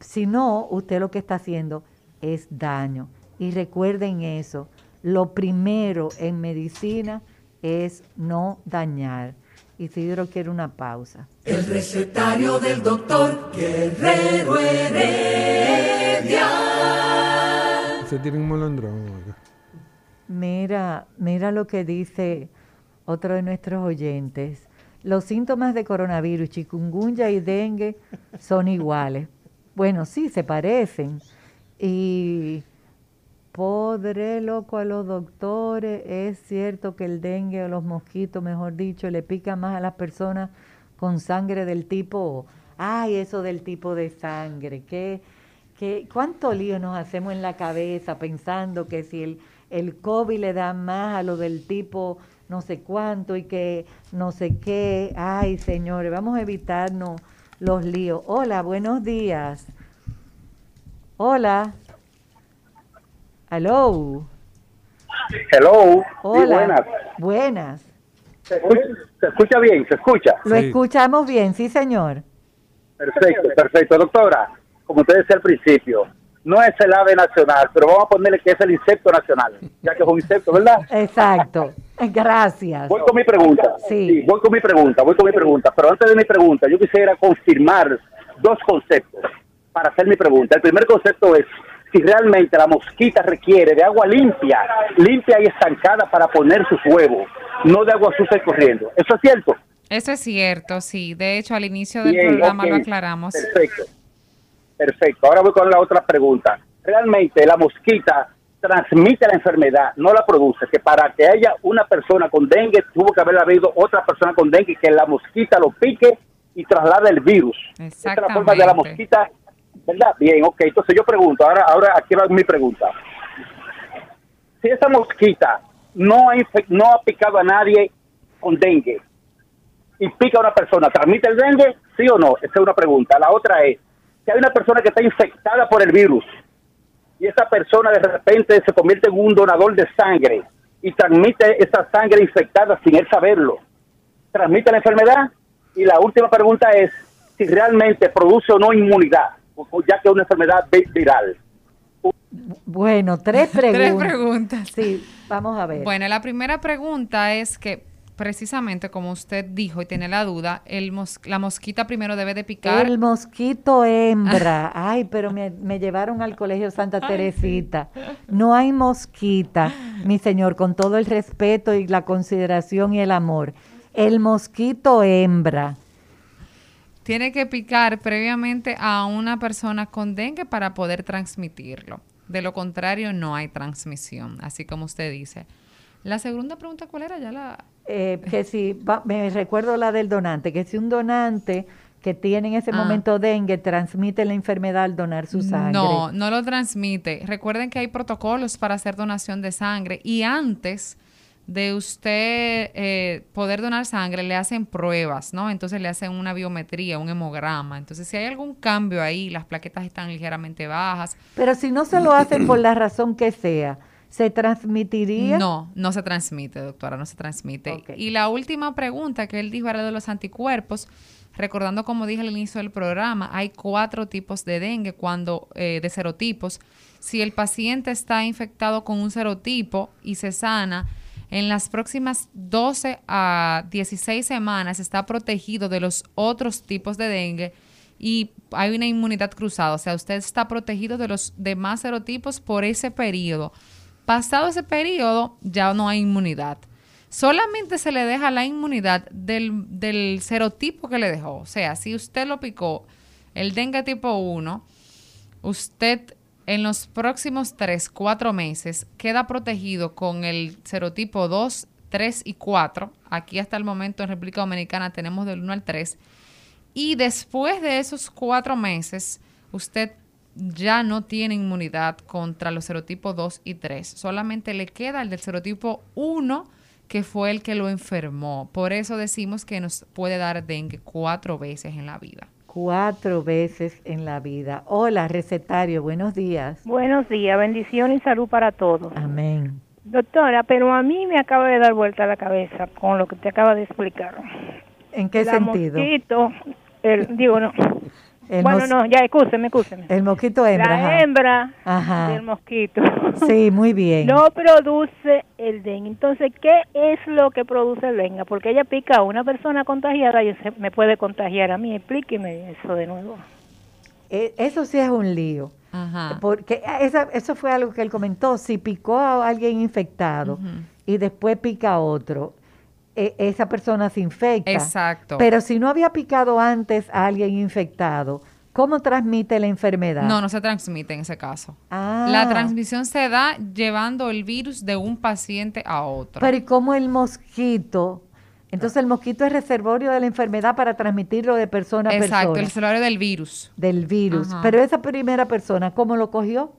Si no, usted lo que está haciendo es daño. Y recuerden eso, lo primero en medicina es no dañar. Isidro quiere una pausa. El recetario del doctor Guerrero Heredia tiene un molondrón. Mira, mira lo que dice otro de nuestros oyentes. Los síntomas de coronavirus, chikungunya y dengue son iguales. Bueno, sí, se parecen. Y podré loco a los doctores, es cierto que el dengue o los mosquitos, mejor dicho, le pica más a las personas con sangre del tipo, ay, eso del tipo de sangre, que ¿Qué, ¿Cuánto lío nos hacemos en la cabeza pensando que si el, el COVID le da más a lo del tipo no sé cuánto y que no sé qué? Ay, señores, vamos a evitarnos los líos. Hola, buenos días. Hola. Hello. Hello. Hola. buenas. Buenas. ¿Se escucha, se escucha bien? ¿Se escucha? Lo Sí. escuchamos bien, sí, señor. Perfecto, perfecto. Doctora, como usted decía al principio, no es el ave nacional, pero vamos a ponerle que es el insecto nacional, ya que es un insecto, ¿verdad? Exacto. Gracias. Voy con mi pregunta. Sí. voy con mi pregunta, voy con mi pregunta. Pero antes de mi pregunta, yo quisiera confirmar dos conceptos para hacer mi pregunta. El primer concepto es si realmente la mosquita requiere de agua limpia, limpia y estancada para poner sus huevos, no de agua sucia y corriendo. ¿Eso es cierto? Eso es cierto, sí. De hecho, al inicio del Bien, programa lo aclaramos. Perfecto. Perfecto. Ahora voy con la otra pregunta. Realmente la mosquita transmite la enfermedad, no la produce. Que para que haya una persona con dengue, tuvo que haber habido otra persona con dengue, que la mosquita lo pique y traslade el virus. Esa es la forma de la mosquita, ¿verdad? Bien, ok. Entonces yo pregunto, ahora, ahora aquí va mi pregunta. Si esa mosquita no ha, no ha picado a nadie con dengue, y pica a una persona, ¿transmite el dengue? ¿Sí o no? Esa es una pregunta. La otra es, si hay una persona que está infectada por el virus y esa persona de repente se convierte en un donador de sangre y transmite esa sangre infectada sin él saberlo, ¿transmite la enfermedad? Y la última pregunta es si realmente produce o no inmunidad, ya que es una enfermedad vi- viral. Bueno, tres preguntas. Tres preguntas. Sí, vamos a ver. Bueno, la primera pregunta es que precisamente como usted dijo y tiene la duda, el mos- la mosquita primero debe de picar. El mosquito hembra. Ay, pero me, me llevaron al colegio Santa Teresita. No hay mosquita, mi señor, con todo el respeto y la consideración y el amor. El mosquito hembra. Tiene que picar previamente a una persona con dengue para poder transmitirlo. De lo contrario, no hay transmisión, así como usted dice. La segunda pregunta, ¿cuál era? Ya la... Eh, que si, va- me recuerdo la del donante, que si un donante que tiene en ese Ah. momento dengue transmite la enfermedad al donar su sangre. No, no lo transmite. Recuerden que hay protocolos para hacer donación de sangre y antes de usted eh, poder donar sangre le hacen pruebas, ¿no? Entonces le hacen una biometría, un hemograma. Entonces si hay algún cambio ahí, las plaquetas están ligeramente bajas, Pero si no se lo hacen por la razón que sea, ¿se transmitiría? No, no se transmite, doctora, no se transmite. Y la última pregunta que él dijo era de los anticuerpos. Recordando, como dije al inicio del programa, hay cuatro tipos de dengue cuando eh, de serotipos. Si el paciente está infectado con un serotipo y se sana, en las próximas 12 a 16 semanas está protegido de los otros tipos de dengue y hay una inmunidad cruzada. O sea, usted está protegido de los demás serotipos por ese periodo. Pasado ese periodo, ya no hay inmunidad. Solamente se le deja la inmunidad del, del serotipo que le dejó. O sea, si usted lo picó el dengue tipo 1, usted en los próximos 3, 4 meses queda protegido con el serotipo 2, 3 y 4. Aquí hasta el momento en República Dominicana tenemos del 1 al 3. Y después de esos cuatro meses, usted ya no tiene inmunidad contra los serotipos 2 y 3. Solamente le queda el del serotipo 1, que fue el que lo enfermó. Por eso decimos que nos puede dar dengue cuatro veces en la vida. Cuatro veces en la vida. Hola, recetario, buenos días. Buenos días, bendición y salud para todos. Amén. Doctora, pero a mí me acaba de dar vuelta la cabeza con lo que te acaba de explicar. ¿En qué La sentido? Mosquito, el, digo, no. El bueno, no, ya, escúcheme, escúcheme. El mosquito hembra. la ajá. hembra Ajá. del mosquito Sí, muy bien. no produce el dengue. Entonces, ¿qué es lo que produce el dengue? Porque ella pica a una persona contagiada y se- me puede contagiar a mí. Explíqueme eso de nuevo. Eh, Eso sí es un lío. Ajá. Porque esa- eso fue algo que él comentó. Si picó a alguien infectado y después pica a otro, e- esa persona se infecta. Exacto. Pero si no había picado antes a alguien infectado, ¿cómo transmite la enfermedad? No, no se transmite en ese caso. Ah. La transmisión se da llevando el virus de un paciente a otro. Pero ¿y cómo el mosquito Entonces el mosquito es reservorio de la enfermedad para transmitirlo de persona a Exacto, persona. el reservorio del virus. Del virus. Ajá. Pero esa primera persona, ¿cómo lo cogió?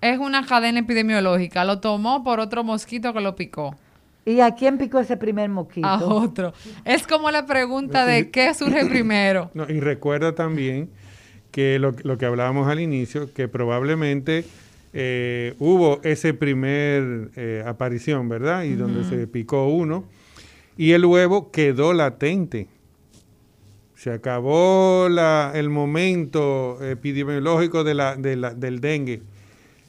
Es una cadena epidemiológica. Lo tomó por otro mosquito que lo picó. ¿Y a quién picó ese primer mosquito? A otro. Es como la pregunta de qué surge primero. No, y recuerda también que lo, lo que hablábamos al inicio, que probablemente eh, hubo ese primer eh, aparición, ¿verdad? Y donde se picó uno, y el huevo quedó latente. Se acabó la- el momento epidemiológico de la- de la- del dengue,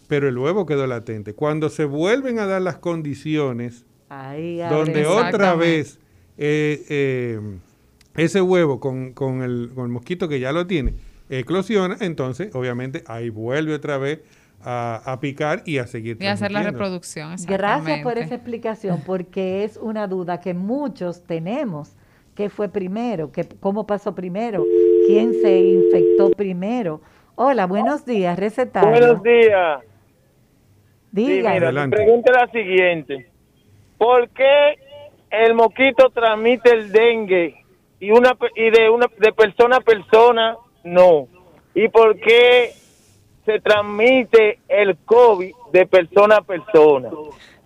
pero el huevo quedó latente. Cuando se vuelven a dar las condiciones, Ahí donde otra vez eh, eh, ese huevo con, con el, con el mosquito que ya lo tiene eclosiona, entonces obviamente ahí vuelve otra vez a, a picar y a seguir Y hacer la reproducción. Gracias por esa explicación, porque es una duda que muchos tenemos. ¿Qué fue primero? ¿Qué, ¿Cómo pasó primero? ¿Quién se infectó primero? Hola, buenos días, recetario. Buenos días. Sí, Diga. mira, Adelante. mi pregunta es la siguiente. ¿Por qué el mosquito transmite el dengue y una pe- y de una de persona a persona no? ¿Y por qué se transmite el COVID de persona a persona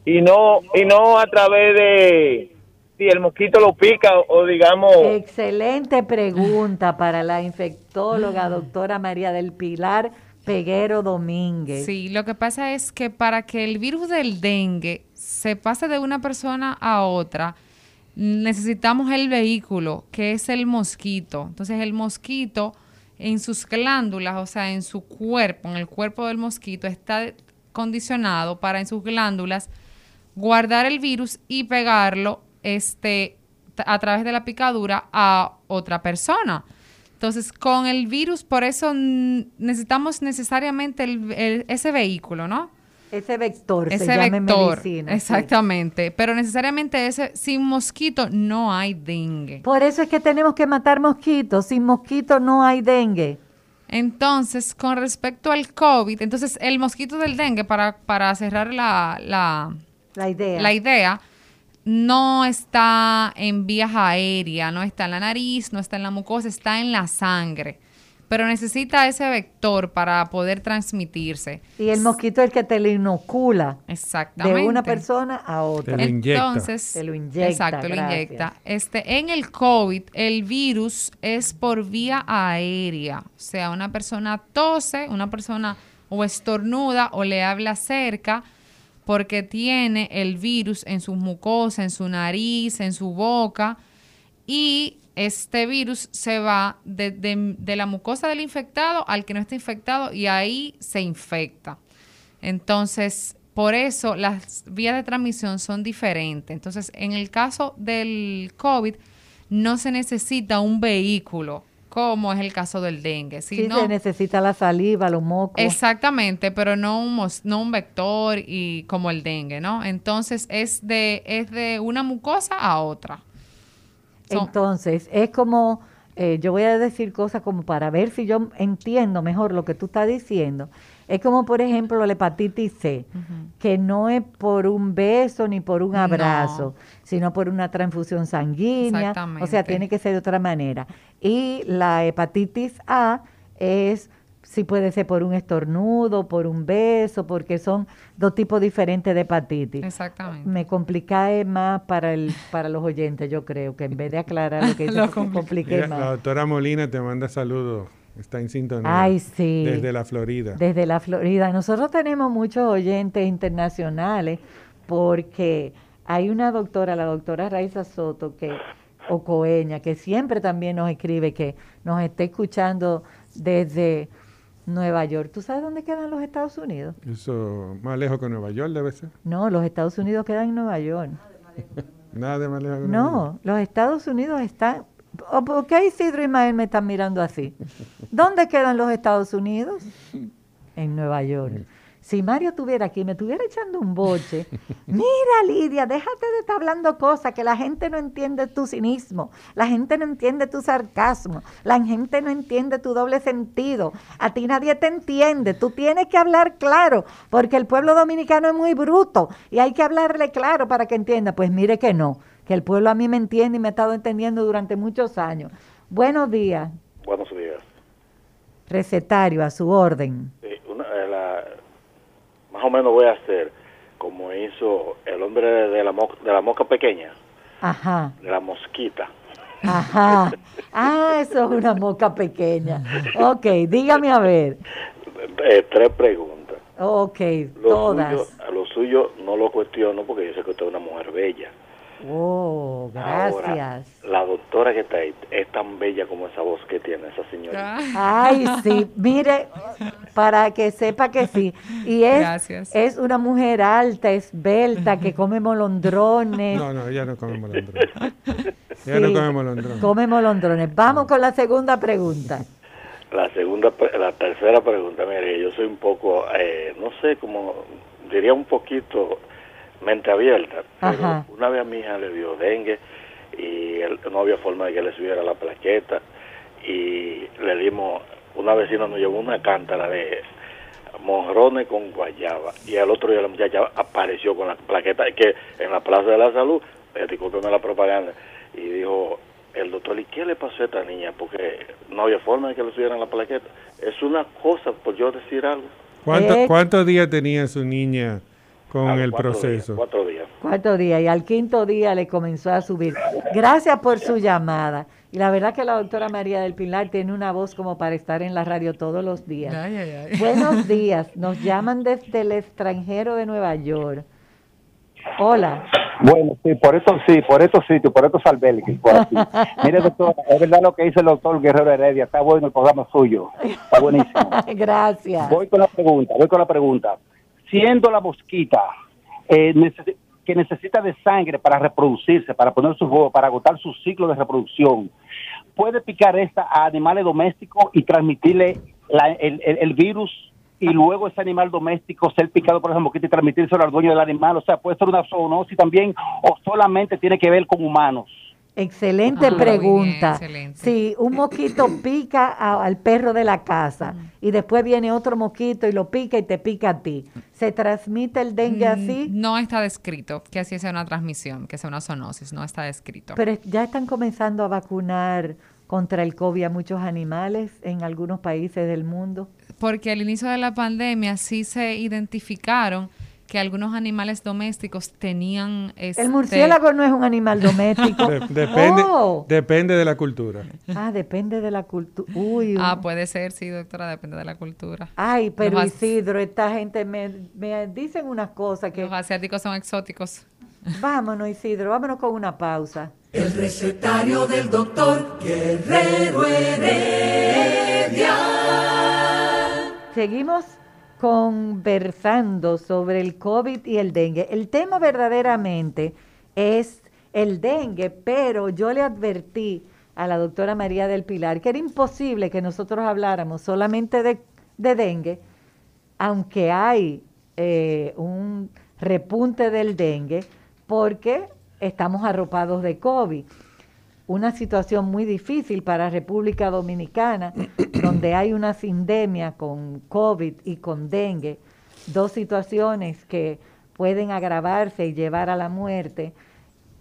y no y no a través de si el mosquito lo pica o digamos Excelente pregunta para la infectóloga doctora María del Pilar Peguero Domínguez. Sí, lo que pasa es que para que el virus del dengue se pase de una persona a otra, necesitamos el vehículo, que es el mosquito. Entonces el mosquito en sus glándulas, o sea, en su cuerpo, en el cuerpo del mosquito, está condicionado para en sus glándulas guardar el virus y pegarlo este, a través de la picadura a otra persona. Entonces, con el virus, por eso necesitamos necesariamente ese vehículo, ¿no? Ese vector se ese llama en vector. medicina. sí. exactamente. Pero necesariamente ese, sin mosquito no hay dengue. Por eso es que tenemos que matar mosquitos. Sin mosquitos no hay dengue. Entonces, con respecto al COVID, entonces el mosquito del dengue, para, para cerrar la, la, La idea. la idea, no está en vías aéreas, no está en la nariz, no está en la mucosa, está en la sangre. Pero necesita ese vector para poder transmitirse. y el mosquito es el que te lo inocula Exactamente. de una persona a otra. Te lo inyecta. Entonces, Te lo inyecta, exacto, lo inyecta. Este, en el COVID, el virus es por vía aérea. O sea, una persona tose, una persona o estornuda o le habla cerca porque tiene el virus en sus mucosas, en su nariz, en su boca y este virus se va de, de- de la mucosa del infectado al que no está infectado y ahí se infecta. Entonces, por eso las vías de transmisión son diferentes. Entonces, en el caso del COVID, no se necesita un vehículo, como es el caso del dengue. Sí, sino- se necesita la saliva, los mocos. Exactamente, pero no un, no un vector y como el dengue, ¿no? Entonces es de, es de una mucosa a otra. Entonces, es como, eh, yo voy a decir cosas como para ver si yo entiendo mejor lo que tú estás diciendo. Es como, por ejemplo, la hepatitis C, que no es por un beso ni por un No. abrazo, sino por una transfusión sanguínea. O sea, tiene que ser de otra manera. Y la hepatitis A es, sí puede ser por un estornudo, por un beso, porque son dos tipos diferentes de hepatitis. Exactamente. Me complica es más para el para los oyentes, yo creo, que en vez de aclarar lo que dice, Lo compliqué Mira, la más. doctora Molina te manda saludos, está en sintonía. Ay, sí. Desde la Florida. Desde la Florida. Nosotros tenemos muchos oyentes internacionales porque hay una doctora, la doctora Raiza Soto, que Ocoeña, que siempre también nos escribe que nos está escuchando desde Nueva York. ¿Tú sabes dónde quedan los Estados Unidos? Eso más lejos que Nueva York debe ser. No, los Estados Unidos quedan en Nueva York. Nada de más lejos que Nueva York. No, los Estados Unidos están... ¿O ¿Por qué Isidro y Ismael me están mirando así? ¿Dónde quedan los Estados Unidos? En Nueva York. Si Mario estuviera aquí, me estuviera echando un boche. Mira, Lidia, déjate de estar hablando cosas que la gente no entiende tu cinismo, la gente no entiende tu sarcasmo, la gente no entiende tu doble sentido. A ti nadie te entiende. Tú tienes que hablar claro, porque el pueblo dominicano es muy bruto y hay que hablarle claro para que entienda. Pues mire que no que el pueblo a mí me entiende y me ha estado entendiendo durante muchos años. Buenos días. Buenos días. Recetario, a su orden. Sí, una, eh, la- más o menos voy a hacer como hizo el hombre de la, mo- de la mosca pequeña, Ajá, de la mosquita. ajá. Ah, eso es una moca pequeña. Ok, dígame a ver. Eh, tres preguntas. Ok, Lo todas. suyo, a lo suyo no lo cuestiono porque yo sé que usted es una mujer bella. Oh, Ahora, gracias. la doctora que está ahí es tan bella como esa voz que tiene esa señora. Ay, sí, mire, para que sepa que sí. Y es, Gracias. es una mujer alta, esbelta, que come molondrones. No, no, ella no come molondrones. Ella Sí, no come molondrones. Come molondrones. Vamos con la segunda pregunta. La segunda, la tercera pregunta, mire, yo soy un poco, eh, no sé, como diría un poquito mente abierta, pero una vez a mi hija le dio dengue y él- no había forma de que le subiera la plaqueta y le dimos, una vecina nos llevó una cántara de morrones con guayaba y al otro día la muchacha apareció con la plaqueta que en la Plaza de la Salud, eh, discúlpeme la propaganda, y dijo el doctor, ¿y qué le pasó a esta niña? Porque no había forma de que le subieran la plaqueta. Es una cosa, por yo decir algo. ¿Cuánto- Eh. ¿Cuántos días tenía su niña con el cuatro días, proceso? cuatro días. Cuarto día y al quinto día le comenzó a subir. Gracias por su llamada. Y la verdad que la doctora María del Pilar tiene una voz como para estar en la radio todos los días. Ay, ay, ay. Buenos días. Nos llaman desde el extranjero de Nueva York. Hola. Bueno, sí, por eso sí, por estos sitios, por estos albergues, por aquí. Mire, doctor, es verdad lo que dice el doctor Guerrero Heredia, está bueno el programa suyo, está buenísimo. Gracias. Voy con la pregunta, voy con la pregunta. Siendo la mosquita eh, que necesita de sangre para reproducirse, para poner sus huevos, para agotar su ciclo de reproducción, puede picar esta a animales domésticos y transmitirle el virus y luego ese animal doméstico ser picado por esa mosquita y transmitírselo al dueño del animal. O sea, puede ser una zoonosis también o solamente tiene que ver con humanos. Excelente Ah, muy bien, pregunta. excelente. Si un mosquito pica a- al perro de la casa y después viene otro mosquito y lo pica y te pica a ti, ¿se transmite el dengue así? No está descrito que así sea una transmisión, que sea una zoonosis, no está descrito. Pero ya están comenzando a vacunar contra el COVID a muchos animales en algunos países del mundo. Porque al inicio de la pandemia sí se identificaron que algunos animales domésticos tenían... este, El murciélago no es un animal doméstico. De- depende, Oh. depende de la cultura. Ah, depende de la cultura. Uy, Ah, puede ser, sí, doctora, depende de la cultura. Ay, pero Los Isidro, esta gente me, me dicen unas cosas que... Los asiáticos son exóticos. Vámonos, Isidro, vámonos con una pausa. El recetario del doctor Guerrero Heredia. Seguimos conversando sobre el COVID y el dengue. El tema verdaderamente es el dengue, pero yo le advertí a la doctora María del Pilar que era imposible que nosotros habláramos solamente de, de dengue, aunque hay eh, un repunte del dengue, porque estamos arropados de COVID una situación muy difícil para República Dominicana, donde hay una sindemia con COVID y con dengue, dos situaciones que pueden agravarse y llevar a la muerte,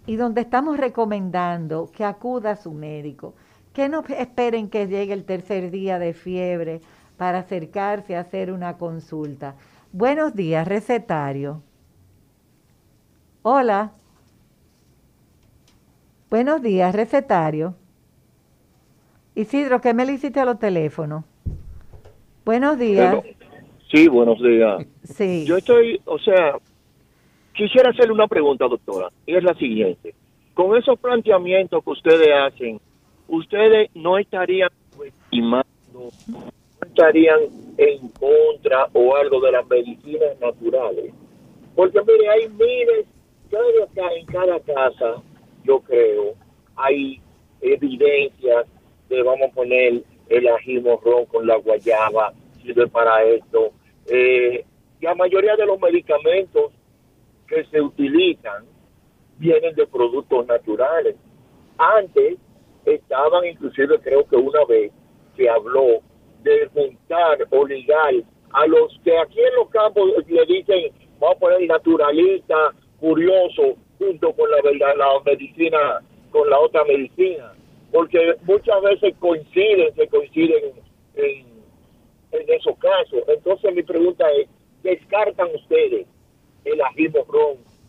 y donde estamos recomendando que acuda a su médico, que no esperen que llegue el tercer día de fiebre para acercarse a hacer una consulta. Buenos días, recetario. Hola. Buenos días, recetario. Isidro, ¿qué me le hiciste a los teléfonos? Buenos días. Sí, buenos días. Sí. Yo estoy, o sea, quisiera hacerle una pregunta, doctora, y es la siguiente. Con esos planteamientos que ustedes hacen, ustedes no estarían estimando, no estarían en contra o algo de las medicinas naturales. Porque mire, hay miles, cada, en cada casa, yo creo, hay evidencias de, vamos a poner, el ají morrón con la guayaba, sirve para esto. Eh, la mayoría de los medicamentos que se utilizan vienen de productos naturales. Antes estaban, inclusive creo que una vez se habló de juntar o ligar a los que aquí en los campos le dicen, vamos a poner naturalista, curioso, junto con la, verdad- la medicina, con la otra medicina, porque muchas veces coinciden, se coinciden en, en esos casos. Entonces mi pregunta es, ¿descartan ustedes el ají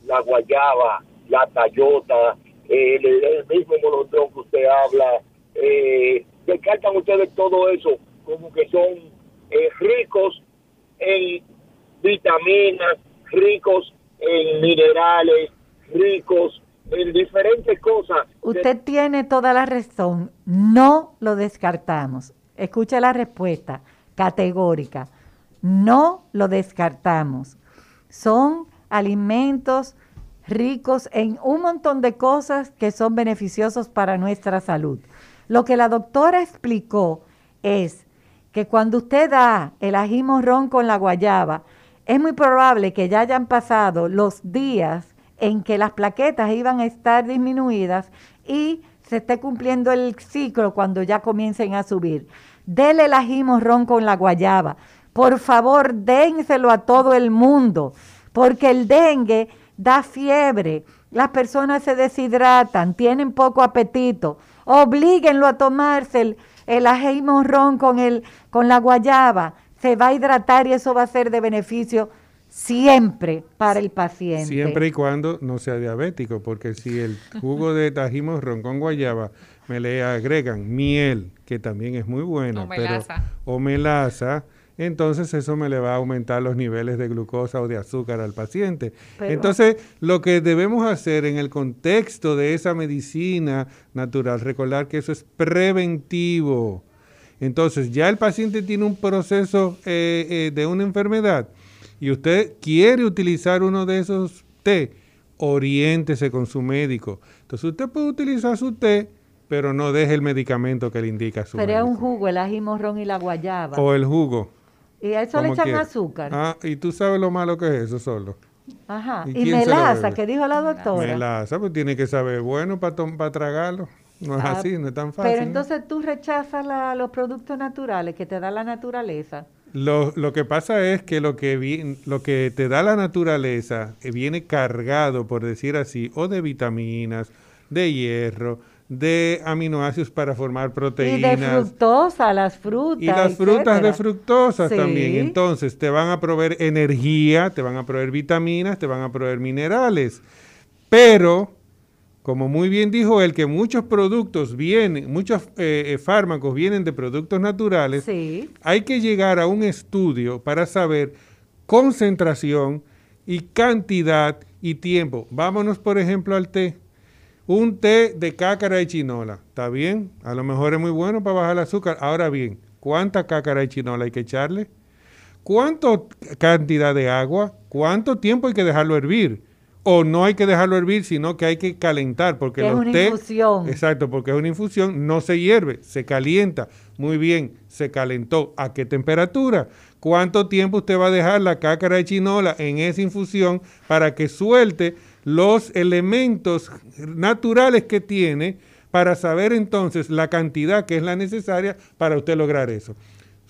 la guayaba, la tayota, el, el mismo molondrón que usted habla? Eh, ¿Descartan ustedes todo eso como que son eh, ricos en vitaminas, ricos en minerales, ricos en diferentes cosas? Usted tiene toda la razón. No lo descartamos. Escucha la respuesta categórica. No lo descartamos. Son alimentos ricos en un montón de cosas que son beneficiosos para nuestra salud. Lo que la doctora explicó es que cuando usted da el ají morrón con la guayaba, es muy probable que ya hayan pasado los días en que las plaquetas iban a estar disminuidas y se esté cumpliendo el ciclo cuando ya comiencen a subir. Dele el ají morrón con la guayaba. Por favor, dénselo a todo el mundo, porque el dengue da fiebre, las personas se deshidratan, tienen poco apetito. Oblíguenlo a tomarse el, el ají morrón con, el, con la guayaba. Se va a hidratar y eso va a ser de beneficio siempre para el paciente. Siempre y cuando no sea diabético, porque si el jugo de tají morrón con guayaba me le agregan miel, que también es muy buena, O melaza. o melaza, entonces eso me le va a aumentar los niveles de glucosa o de azúcar al paciente. Pero- entonces, lo que debemos hacer en el contexto de esa medicina natural, recordar que eso es preventivo. Entonces, ya el paciente tiene un proceso eh, eh, de una enfermedad y usted quiere utilizar uno de esos té, oriéntese con su médico. Entonces, usted puede utilizar su té, pero no deje el medicamento que le indica su Sería un médico. jugo, el ají morrón y la guayaba. O el jugo. y a eso le echan quiera. azúcar. Ah, y tú sabes lo malo que es eso solo. Ajá. ¿y melaza, que dijo la doctora. Melaza, pues tiene que saber bueno para tragarlo. No es Ah, así, no es tan fácil. Pero ¿no? entonces tú rechazas la- los productos naturales que te da la naturaleza. Lo, lo que pasa es que lo que, vi- lo que te da la naturaleza eh, viene cargado, por decir así, o de vitaminas, de hierro, de aminoácidos para formar Y de proteínas. fructosa, las frutas. Y las frutas de Sí. también. Entonces, te van a proveer energía, te van a proveer vitaminas, te van a proveer minerales. Pero, como muy bien dijo él, que muchos productos vienen, muchos eh, eh, fármacos vienen de productos naturales, Sí. hay que llegar a un estudio para saber concentración y cantidad y tiempo. Vámonos, por ejemplo, al té. Un té de cácara y chinola, ¿está bien? A lo mejor es muy bueno para bajar el azúcar. Ahora bien, ¿cuánta cácara y chinola hay que echarle? ¿Cuánto cantidad de agua? ¿Cuánto tiempo hay que dejarlo hervir? O no hay que dejarlo hervir, sino que hay que calentar, porque Que es los una té- infusión. Exacto, porque es una infusión, no se hierve, se calienta. Muy bien, se calentó. ¿A qué temperatura? ¿Cuánto tiempo usted va a dejar la cácara de chinola en esa infusión para que suelte los elementos naturales que tiene para saber entonces la cantidad que es la necesaria para usted lograr eso?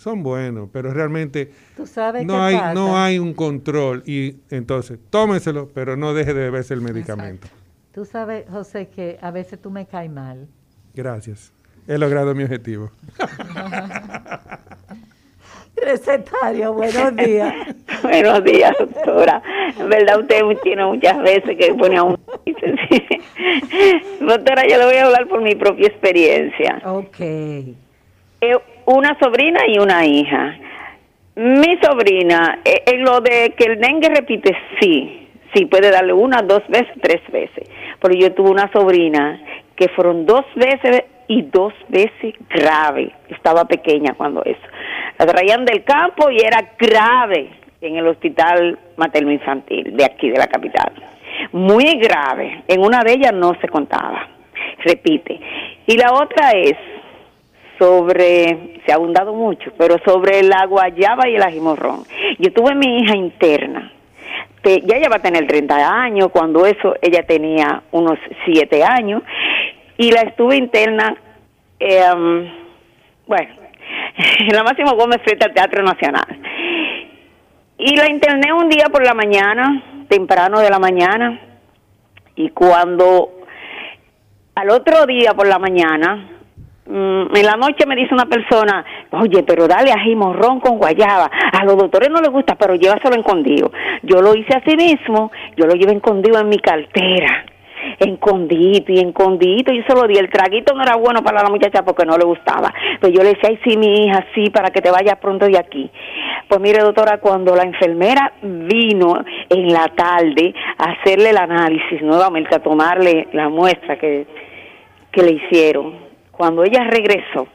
Son buenos, pero realmente Tú sabes no hay, pasa? no hay un control y entonces tómeselo, pero no deje de beberse el medicamento. Tú sabes, José, que a veces tú me caes mal. Gracias. He logrado mi objetivo. Recetario, buenos días. Buenos días, doctora. En verdad, usted tiene muchas veces que pone a un... doctora, yo le voy a hablar por mi propia experiencia. Ok. Eh, una sobrina y una hija. Mi sobrina, eh, en lo de que el dengue repite, sí, sí, puede darle una, dos veces, tres veces. Pero yo tuve una sobrina que fueron dos veces y dos veces grave. Estaba pequeña cuando eso. La traían del campo y era grave en el hospital materno infantil de aquí, de la capital. Muy grave. En una de ellas no se contaba. Repite. Y la otra es sobre, se ha abundado mucho, pero sobre la guayaba y el ajimorrón. Yo tuve mi hija interna, que ya ella va a tener 30 años, cuando eso ella tenía unos 7 años, y la estuve interna, eh, bueno, en la Máximo Gómez frente al Teatro Nacional. Y la interné un día por la mañana, temprano de la mañana, Y cuando al otro día por la mañana, en la noche me dice una persona, oye, pero dale ají morrón con guayaba. A los doctores no les gusta, pero llévaselo escondido. Yo lo hice así mismo, yo lo llevé escondido en mi cartera escondido y escondido. Yo se lo di. El traguito no era bueno para la muchacha porque no le gustaba. Pero yo le decía, ay, sí, mi hija, sí, para que te vayas pronto de aquí. Pues mire, doctora, cuando la enfermera vino en la tarde a hacerle el análisis nuevamente, a tomarle la muestra que, que le hicieron, cuando ella regresó,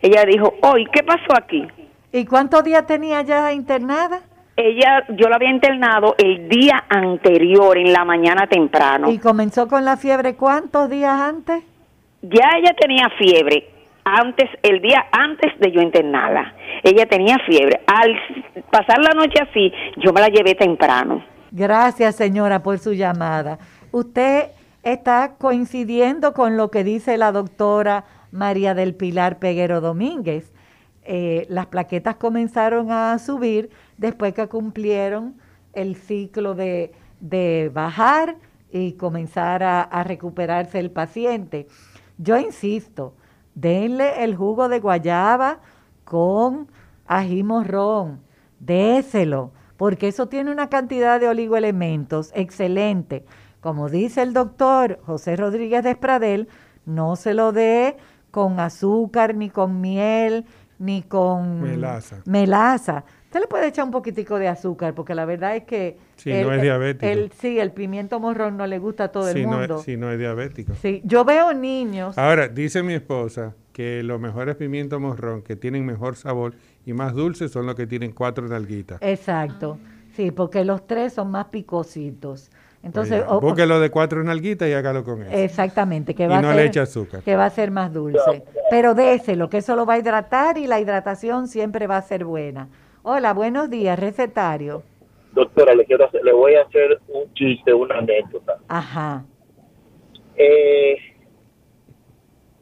ella dijo, hoy, ¿qué pasó aquí? ¿Y cuántos días tenía ya internada? Ella, yo la había internado el día anterior, en la mañana temprano. ¿Y comenzó con la fiebre cuántos días antes? Ya ella tenía fiebre antes, el día antes de yo internarla. Ella tenía fiebre. Al pasar la noche así, yo me la llevé temprano. Gracias, señora, por su llamada. Usted está coincidiendo con lo que dice la doctora María del Pilar Peguero Domínguez. Eh, las plaquetas comenzaron a subir después que cumplieron el ciclo de, bajar y comenzar a, recuperarse el paciente. Yo insisto, denle el jugo de guayaba con ají morrón, déselo, porque eso tiene una cantidad de oligoelementos excelente. Como dice el doctor José Rodríguez de Espradel, no se lo dé con azúcar, ni con miel, ni con melaza. melaza. Usted le puede echar un poquitico de azúcar, porque la verdad es que... Si no es diabético. El, sí, el pimiento morrón no le gusta a todo el mundo. si no es diabético. Sí, yo veo niños... Ahora, dice mi esposa que los mejores pimientos morrón, que tienen mejor sabor y más dulces, son los que tienen cuatro nalguitas. Exacto. Sí, porque los tres son más picositos. Entonces, Oye, búsquelo de cuatro nalguitas y hágalo con eso. Exactamente, que va y no a le eche azúcar. Que va a ser más dulce. Pero déselo, que eso lo va a hidratar y la hidratación siempre va a ser buena. Hola, buenos días, recetario. Doctora, le quiero le voy a hacer un chiste, una anécdota. Ajá. Eh,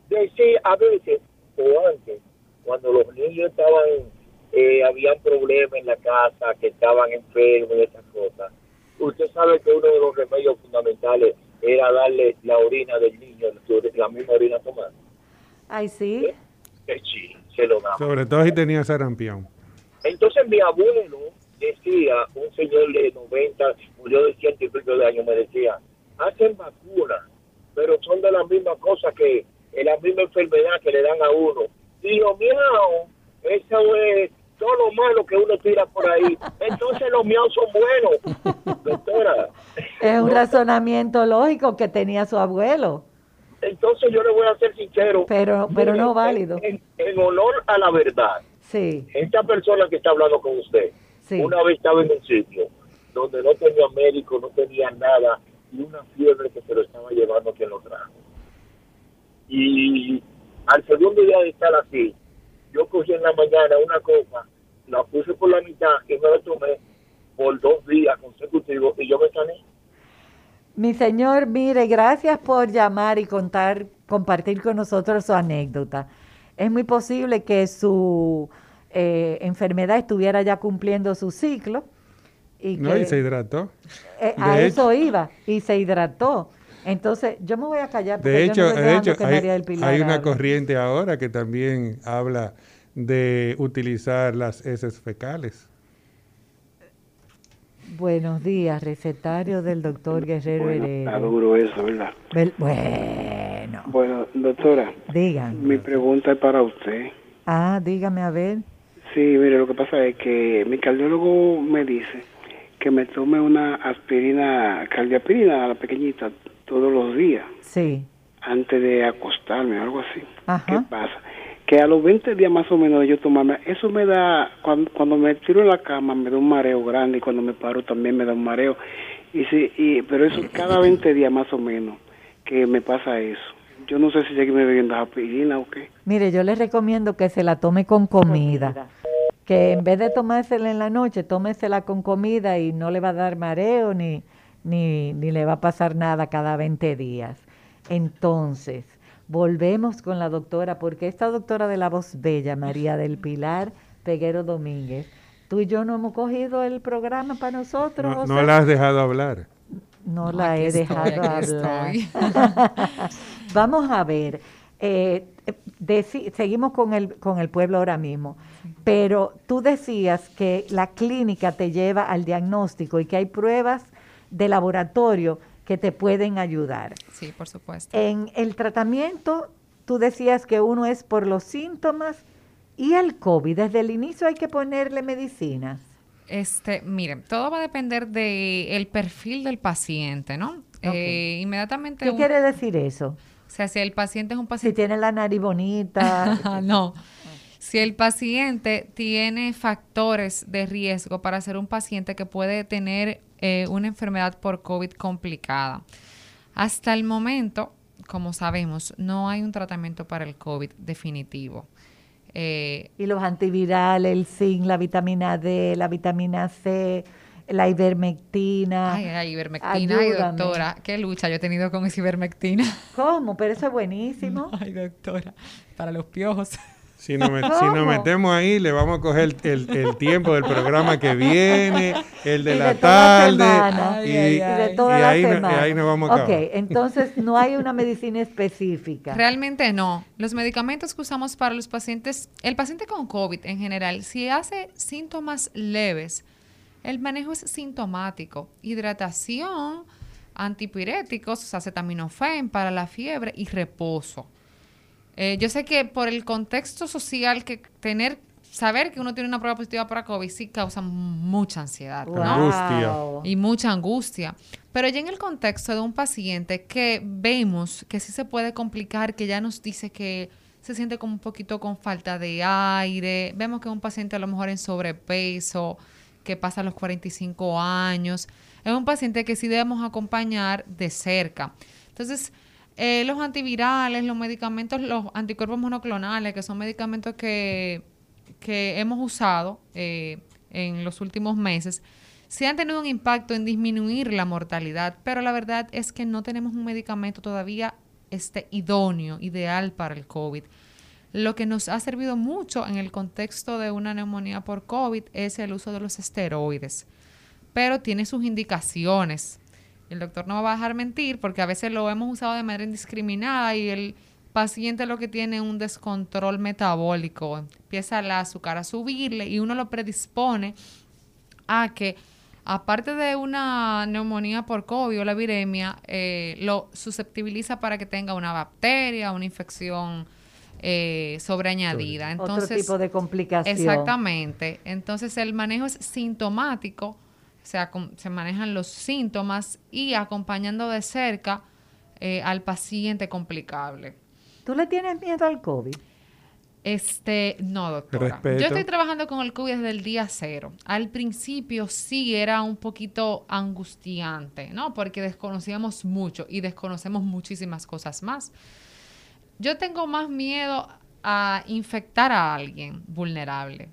decía, a veces, o antes, cuando los niños estaban, eh, habían problemas en la casa, que estaban enfermos y esas cosas, usted sabe que uno de los remedios fundamentales era darle la orina del niño, la misma orina tomada. Ay, sí. Eh, sí, se lo daba. Sobre todo si tenía sarampión. Entonces mi abuelo decía, un señor de 90, murió de ciento y pico de años, me decía, hacen vacunas, pero son de la misma cosa que es la misma enfermedad que le dan a uno. Y lo miau, eso es todo lo malo que uno tira por ahí. Entonces los miau son buenos, doctora. Es un razonamiento lógico que tenía su abuelo. Entonces yo le voy a ser sincero. Pero, pero no válido. en honor a la verdad Sí. Esta persona que está hablando con usted, una vez estaba en un sitio donde no tenía médico, no tenía nada, y una fiebre que se lo estaba llevando quien lo trajo. Y al segundo día de estar así, yo cogí en la mañana una copa, la puse por la mitad y me la tomé por dos días consecutivos y yo me sané. Mi señor, mire, gracias por llamar y contar, compartir con nosotros su anécdota es muy posible que su eh, enfermedad estuviera ya cumpliendo su ciclo. Y no, y se hidrató. Eh, a eso iba, y se hidrató. Entonces, yo me voy a callar porque de hecho, yo no de hecho hay, hay una corriente ahora que también habla de utilizar las heces fecales. Buenos días, recetario del doctor Guerrero bueno, Heredia. Está duro eso, ¿verdad? bueno. Bueno, doctora. Dígame. Mi pregunta es para usted. Ah, dígame a ver. Sí, mire, lo que pasa es que mi cardiólogo me dice que me tome una aspirina, cardiaspirina, la pequeñita, todos los días. Sí. Antes de acostarme, algo así. Ajá. ¿Qué pasa? que a los 20 días más o menos de yo tomarme, eso me da, cuando, cuando me tiro en la cama me da un mareo grande y cuando me paro también me da un mareo. Y sí, y, pero eso cada 20 días más o menos que me pasa eso. Yo no sé si seguirme bebiendo aspirina o qué. Mire, yo le recomiendo que se la tome con comida. Que en vez de tomársela en la noche, tómesela con comida y no le va a dar mareo ni, ni, ni le va a pasar nada cada 20 días. Entonces, Volvemos con la doctora, porque esta doctora de la voz bella, María del Pilar Peguero Domínguez, tú y yo no hemos cogido el programa para nosotros. No, la has dejado hablar. no, No, la he estoy, dejado hablar. Vamos a ver. eh, seguimos con el, con el pueblo ahora mismo, pero tú decías que la clínica te lleva al diagnóstico y que hay pruebas de laboratorio que te pueden ayudar. Sí, por supuesto. En el tratamiento, tú decías que uno es por los síntomas y el COVID. Desde el inicio hay que ponerle medicinas. Este, miren, todo va a depender del perfil del paciente, ¿no? Eh, inmediatamente. ¿Qué un- quiere decir eso? O sea, si el paciente es un Si paciente. tiene la nariz bonita. no. Si el paciente tiene factores de riesgo para ser un paciente que puede tener eh, una enfermedad por COVID complicada. Hasta el momento, como sabemos, no hay un tratamiento para el COVID definitivo. Eh, Y los antivirales, el zinc, la vitamina D, la vitamina C, la ivermectina. ay, ay, ivermectina, ay, doctora, qué lucha yo he tenido con esa ivermectina. ¿Cómo? Pero eso es buenísimo. Ay, doctora, para los piojos. Si nos, met- si nos ¿Cómo? metemos ahí, le vamos a coger el, el- el tiempo del programa que viene, el de Y la de tarde, semana. y, Y de toda y la ahí, no- y semana. ahí nos vamos a Ok, acabar. entonces no hay una medicina específica. Realmente no. Los medicamentos que usamos para los pacientes, el paciente con COVID en general, si hace síntomas leves, el manejo es sintomático. Hidratación, antipiréticos, acetaminofén para la fiebre y reposo. Eh, yo sé que por el contexto social que tener, saber que uno tiene una prueba positiva para COVID sí causa mucha ansiedad, ¿no? Angustia. Wow. y mucha angustia. Pero ya en el contexto de un paciente que vemos que sí se puede complicar, que ya nos dice que se siente como un poquito con falta de aire, vemos que es un paciente a lo mejor en sobrepeso, que pasa los 45 años, es un paciente que sí debemos acompañar de cerca. Entonces, eh, los antivirales, los medicamentos, los anticuerpos monoclonales, que son medicamentos que, que hemos usado eh, en los últimos meses, sí han tenido un impacto en disminuir la mortalidad, pero la verdad es que no tenemos un medicamento todavía este, idóneo, ideal para el COVID. Lo que nos ha servido mucho en el contexto de una neumonía por COVID es el uso de los esteroides, pero tiene sus indicaciones. El doctor no va a dejar mentir porque a veces lo hemos usado de manera indiscriminada y el paciente lo que tiene es un descontrol metabólico. Empieza el azúcar a subirle y uno lo predispone a que, aparte de una neumonía por COVID o la viremia, eh, lo susceptibiliza para que tenga una bacteria, una infección eh, sobreañadida. Otro Entonces, tipo de complicación. Exactamente. Entonces el manejo es sintomático, o sea, com- se manejan los síntomas y acompañando de cerca eh, al paciente complicable. ¿Tú le tienes miedo al COVID? Este, no, doctora. Respeto. Yo estoy trabajando con el COVID desde el día cero. Al principio sí era un poquito angustiante, ¿no? Porque desconocíamos mucho y desconocemos muchísimas cosas más. Yo tengo más miedo a infectar a alguien vulnerable.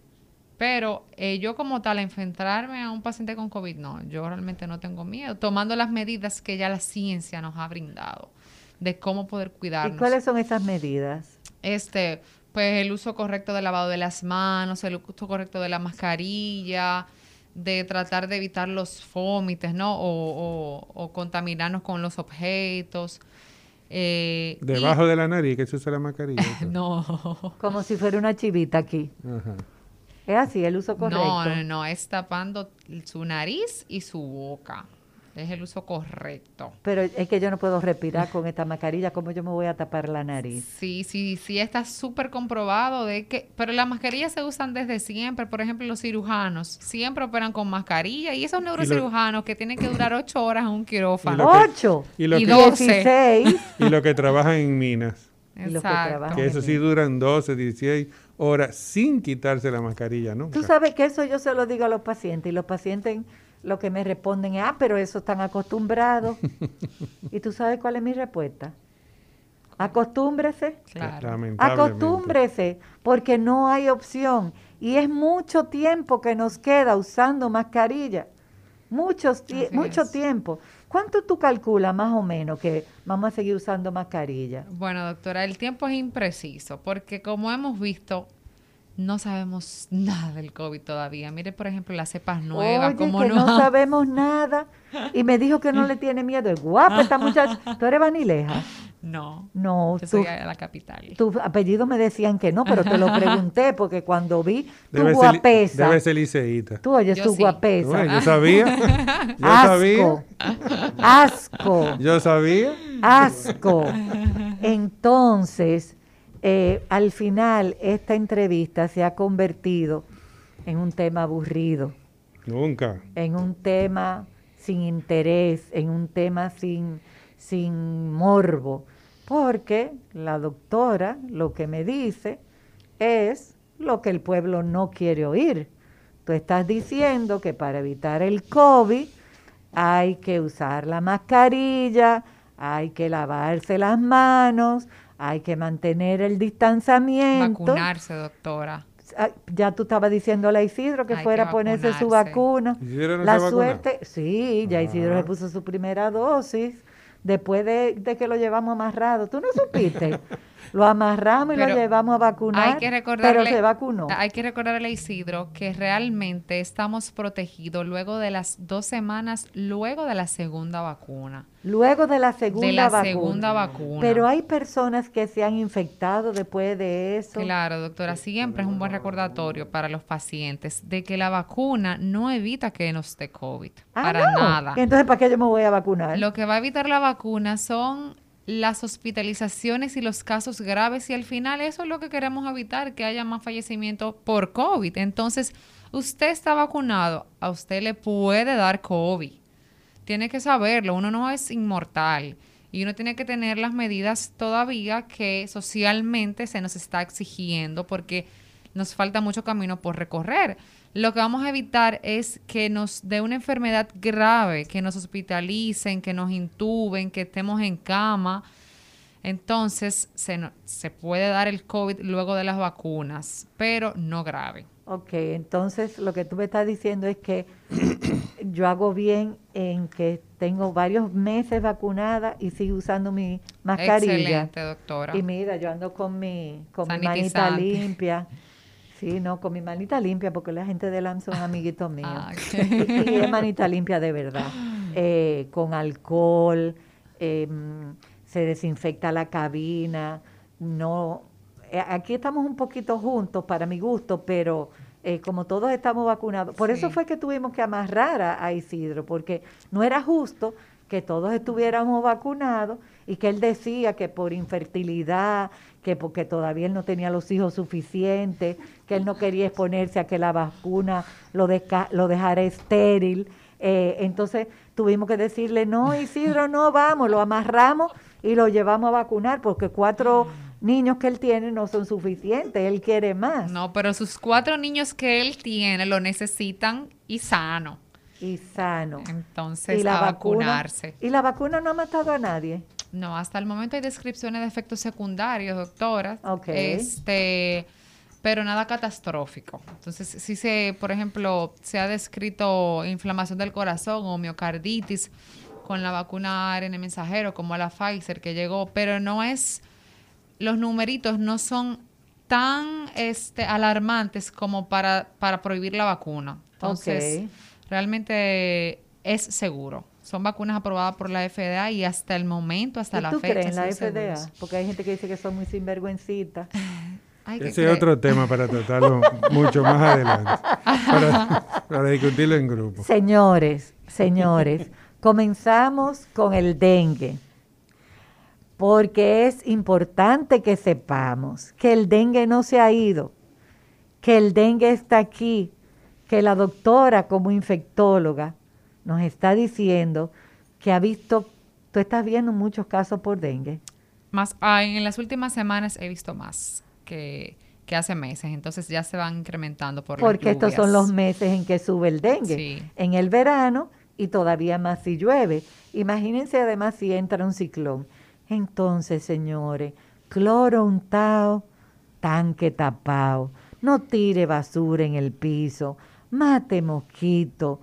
Pero eh, yo como tal, enfrentarme a un paciente con COVID, no, yo realmente no tengo miedo, tomando las medidas que ya la ciencia nos ha brindado de cómo poder ¿Y cuidarnos cuáles son esas medidas? este, pues el uso correcto del lavado de las manos, el uso correcto de la mascarilla, de tratar de evitar los fómites, ¿no? O, o- o contaminarnos con los objetos. Eh, y- Debajo de la nariz, que se usa la mascarilla. No. Como si fuera una chivita aquí. Ajá. Es así, el uso correcto. No, no, no, es tapando su nariz y su boca. Es el uso correcto. Pero es que yo no puedo respirar con esta mascarilla. ¿Cómo yo me voy a tapar la nariz? Sí, sí, sí, está súper comprobado de que, pero las mascarillas se usan desde siempre. Por ejemplo, los cirujanos siempre operan con mascarilla y esos neurocirujanos que tienen que durar ocho horas en un quirófano. lo que- ¡Ocho! y lo Y que- doce. 16. Y los que trabajan en minas, Y que Exacto. trabajan. que eso sí duran 12, 16 horas sin quitarse la mascarilla, ¿no? Tú sabes que eso yo se lo digo a los pacientes y los pacientes lo que me responden es, ah, pero eso están acostumbrados. y tú sabes cuál es mi respuesta. Acostúmbrese. Claro. Acostúmbrese, porque no hay opción. Y es mucho tiempo que nos queda usando mascarilla. Muchos mucho es. tiempo. ¿Cuánto tú calculas más o menos que vamos a seguir usando mascarilla? Bueno, doctora, el tiempo es impreciso porque como hemos visto, no sabemos nada del COVID todavía. Mire, por ejemplo, las cepas nuevas, Oye, como que no, no sabemos nada. Y me dijo que no le tiene miedo. Es guapa esta muchacha. ¿Tú eres vanileja? No. No, Yo tú, soy de la capital. tu apellido me decían que no, pero te lo pregunté porque cuando vi tu Debe ser, guapesa, debe ser liceíta. tú oyes Yo tu sí. guapesa. Bueno, yo sabía. Yo asco, sabía. asco, Yo sabía. asco. Entonces, eh, al final, esta entrevista se ha convertido en un tema aburrido, Nunca. en un tema sin interés, en un tema sin, sin morbo, porque la doctora lo que me dice es lo que el pueblo no quiere oír. Tú estás diciendo que para evitar el COVID hay que usar la mascarilla, hay que lavarse las manos, hay que mantener el distanciamiento. Vacunarse, doctora. Ah, Ya tú estabas diciéndole a Isidro que Hay fuera a ponerse su vacuna. ¿Isidro no la suerte, sí, ya Isidro Ah. se puso su primera dosis después de, de que lo llevamos amarrado. ¿Tú no supiste? lo amarramos y Pero lo llevamos a vacunar, Hay que recordarle, pero se vacunó. Hay que recordarle a Isidro que realmente estamos protegidos luego de las dos semanas, luego de la segunda vacuna. Luego de la segunda de la vacuna. segunda vacuna. Pero hay personas que se han infectado después de eso. Claro, doctora, siempre es un buen recordatorio para los pacientes de que la vacuna no evita que nos dé COVID. Ah, para no. nada. Entonces, ¿para qué yo me voy a vacunar? Lo que va a evitar la vacuna son las hospitalizaciones y los casos graves y al final eso es lo que queremos evitar, que haya más fallecimientos por COVID. Entonces, usted está vacunado, a usted le puede dar COVID. Tiene que saberlo, uno no es inmortal y uno tiene que tener las medidas todavía que socialmente se nos está exigiendo porque nos falta mucho camino por recorrer. Lo que vamos a evitar es que nos dé una enfermedad grave, que nos hospitalicen, que nos intuben, que estemos en cama. Entonces, se, no- se puede dar el COVID luego de las vacunas, pero no grave. Ok, entonces lo que tú me estás diciendo es que yo hago bien en que tengo varios meses vacunada y sigo usando mi mascarilla. Excelente, doctora. Y mira, yo ando con mi, con mi manita limpia. Sí, no, con mi manita limpia, porque la gente de LAM son amiguitos míos. Ah, y, y es manita limpia de verdad. Eh, con alcohol, em, se desinfecta la cabina. No, eh, aquí estamos un poquito juntos para mi gusto, pero eh, como todos estamos vacunados, por eso fue que tuvimos que amarrar a, a Isidro, porque no era justo que todos estuviéramos vacunados y que él decía que por infertilidad, que porque todavía él no tenía los hijos suficientes, que él no quería exponerse a que la vacuna lo, lo dejara estéril. Eh, entonces tuvimos que decirle, no, Isidro, no vamos, lo amarramos y lo llevamos a vacunar, porque cuatro niños que él tiene no son suficientes, él quiere más. No, pero sus cuatro niños que él tiene lo necesitan y sano. Y sano. Entonces, y la a vacuna, vacunarse. Y la vacuna no ha matado a nadie. No, hasta el momento hay descripciones de efectos secundarios, doctora. Ok. Este, pero nada catastrófico. Entonces, si se, por ejemplo, se ha descrito inflamación del corazón o miocarditis con la vacuna ARN mensajero como la Pfizer que llegó, pero no es, los numeritos no son tan este, alarmantes como para, para prohibir la vacuna. Entonces, realmente es seguro. Son vacunas aprobadas por la FDA y hasta el momento, hasta ¿Y la tú fecha. crees en la FDA? seguros. Porque hay gente que dice que son muy sinvergüencitas. Ese es otro tema para tratarlo mucho más adelante. Para, para discutirlo en grupo. Señores, señores, comenzamos con el dengue. Porque es importante que sepamos que el dengue no se ha ido, que el dengue está aquí, que la doctora como infectóloga nos está diciendo que ha visto, tú estás viendo muchos casos por dengue. Más, ah, en las últimas semanas he visto más que, que hace meses, entonces ya se van incrementando por las Porque estos son los meses en que sube el dengue. Sí. En el verano y todavía más si llueve. Imagínense además si entra un ciclón. Entonces, señores, cloro untado, tanque tapado, no tire basura en el piso, mate mosquito,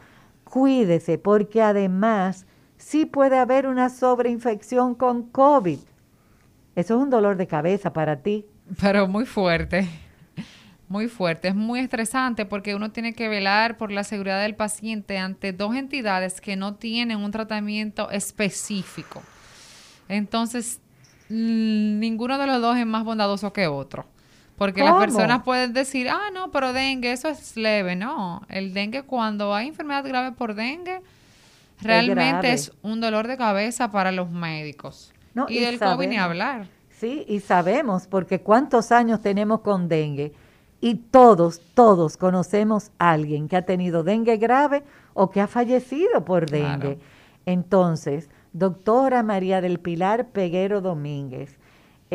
cuídese porque además sí puede haber una sobreinfección con COVID. Eso es un dolor de cabeza para ti. Pero muy fuerte. Muy fuerte, es muy estresante porque uno tiene que velar por la seguridad del paciente ante dos entidades que no tienen un tratamiento específico. Entonces, ninguno de los dos es más bondadoso que otro. Porque las personas pueden decir, ah, no, pero dengue, eso es leve. No, el dengue, cuando hay enfermedad grave por dengue, realmente es un dolor de cabeza para los médicos. No, y y del COVID ni sabemos. hablar. Sí, y sabemos, porque cuántos años tenemos con dengue y todos, todos conocemos a alguien que ha tenido dengue grave o que ha fallecido por dengue. Claro. Entonces, doctora María del Pilar Peguero Domínguez,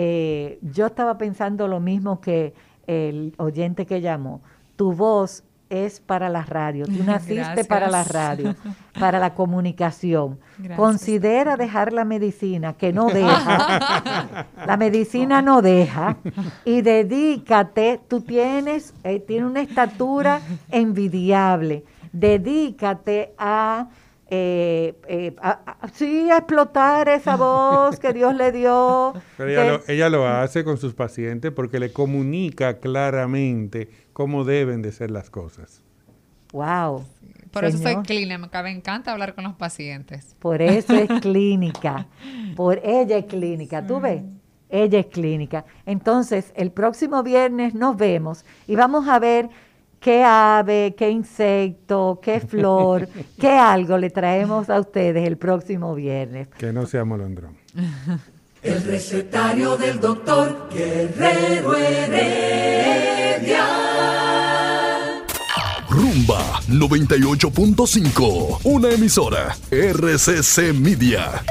eh, yo estaba pensando lo mismo que el oyente que llamó. Tu voz es para la radio, tú naciste Gracias. para la radio, para la comunicación. Gracias. Considera dejar la medicina, que no deja. la medicina no deja. Y dedícate, tú tienes, eh, tienes una estatura envidiable. Dedícate a, eh, eh, a- a- sí, a explotar esa voz que Dios le dio. Pero ella lo, ella lo hace con sus pacientes porque le comunica claramente cómo deben de ser las cosas. Wow. Por eso soy clínica, me encanta hablar con los pacientes. Por eso es clínica. Por ella es clínica. ¿Tú ves? Ella es clínica. Entonces, el próximo viernes nos vemos y vamos a ver qué ave, qué insecto, qué flor, qué algo le traemos a ustedes el próximo viernes. Que no sea molondrón. El recetario del doctor Guerrero Heredia. Rumba 98.5, una emisora RCC Media.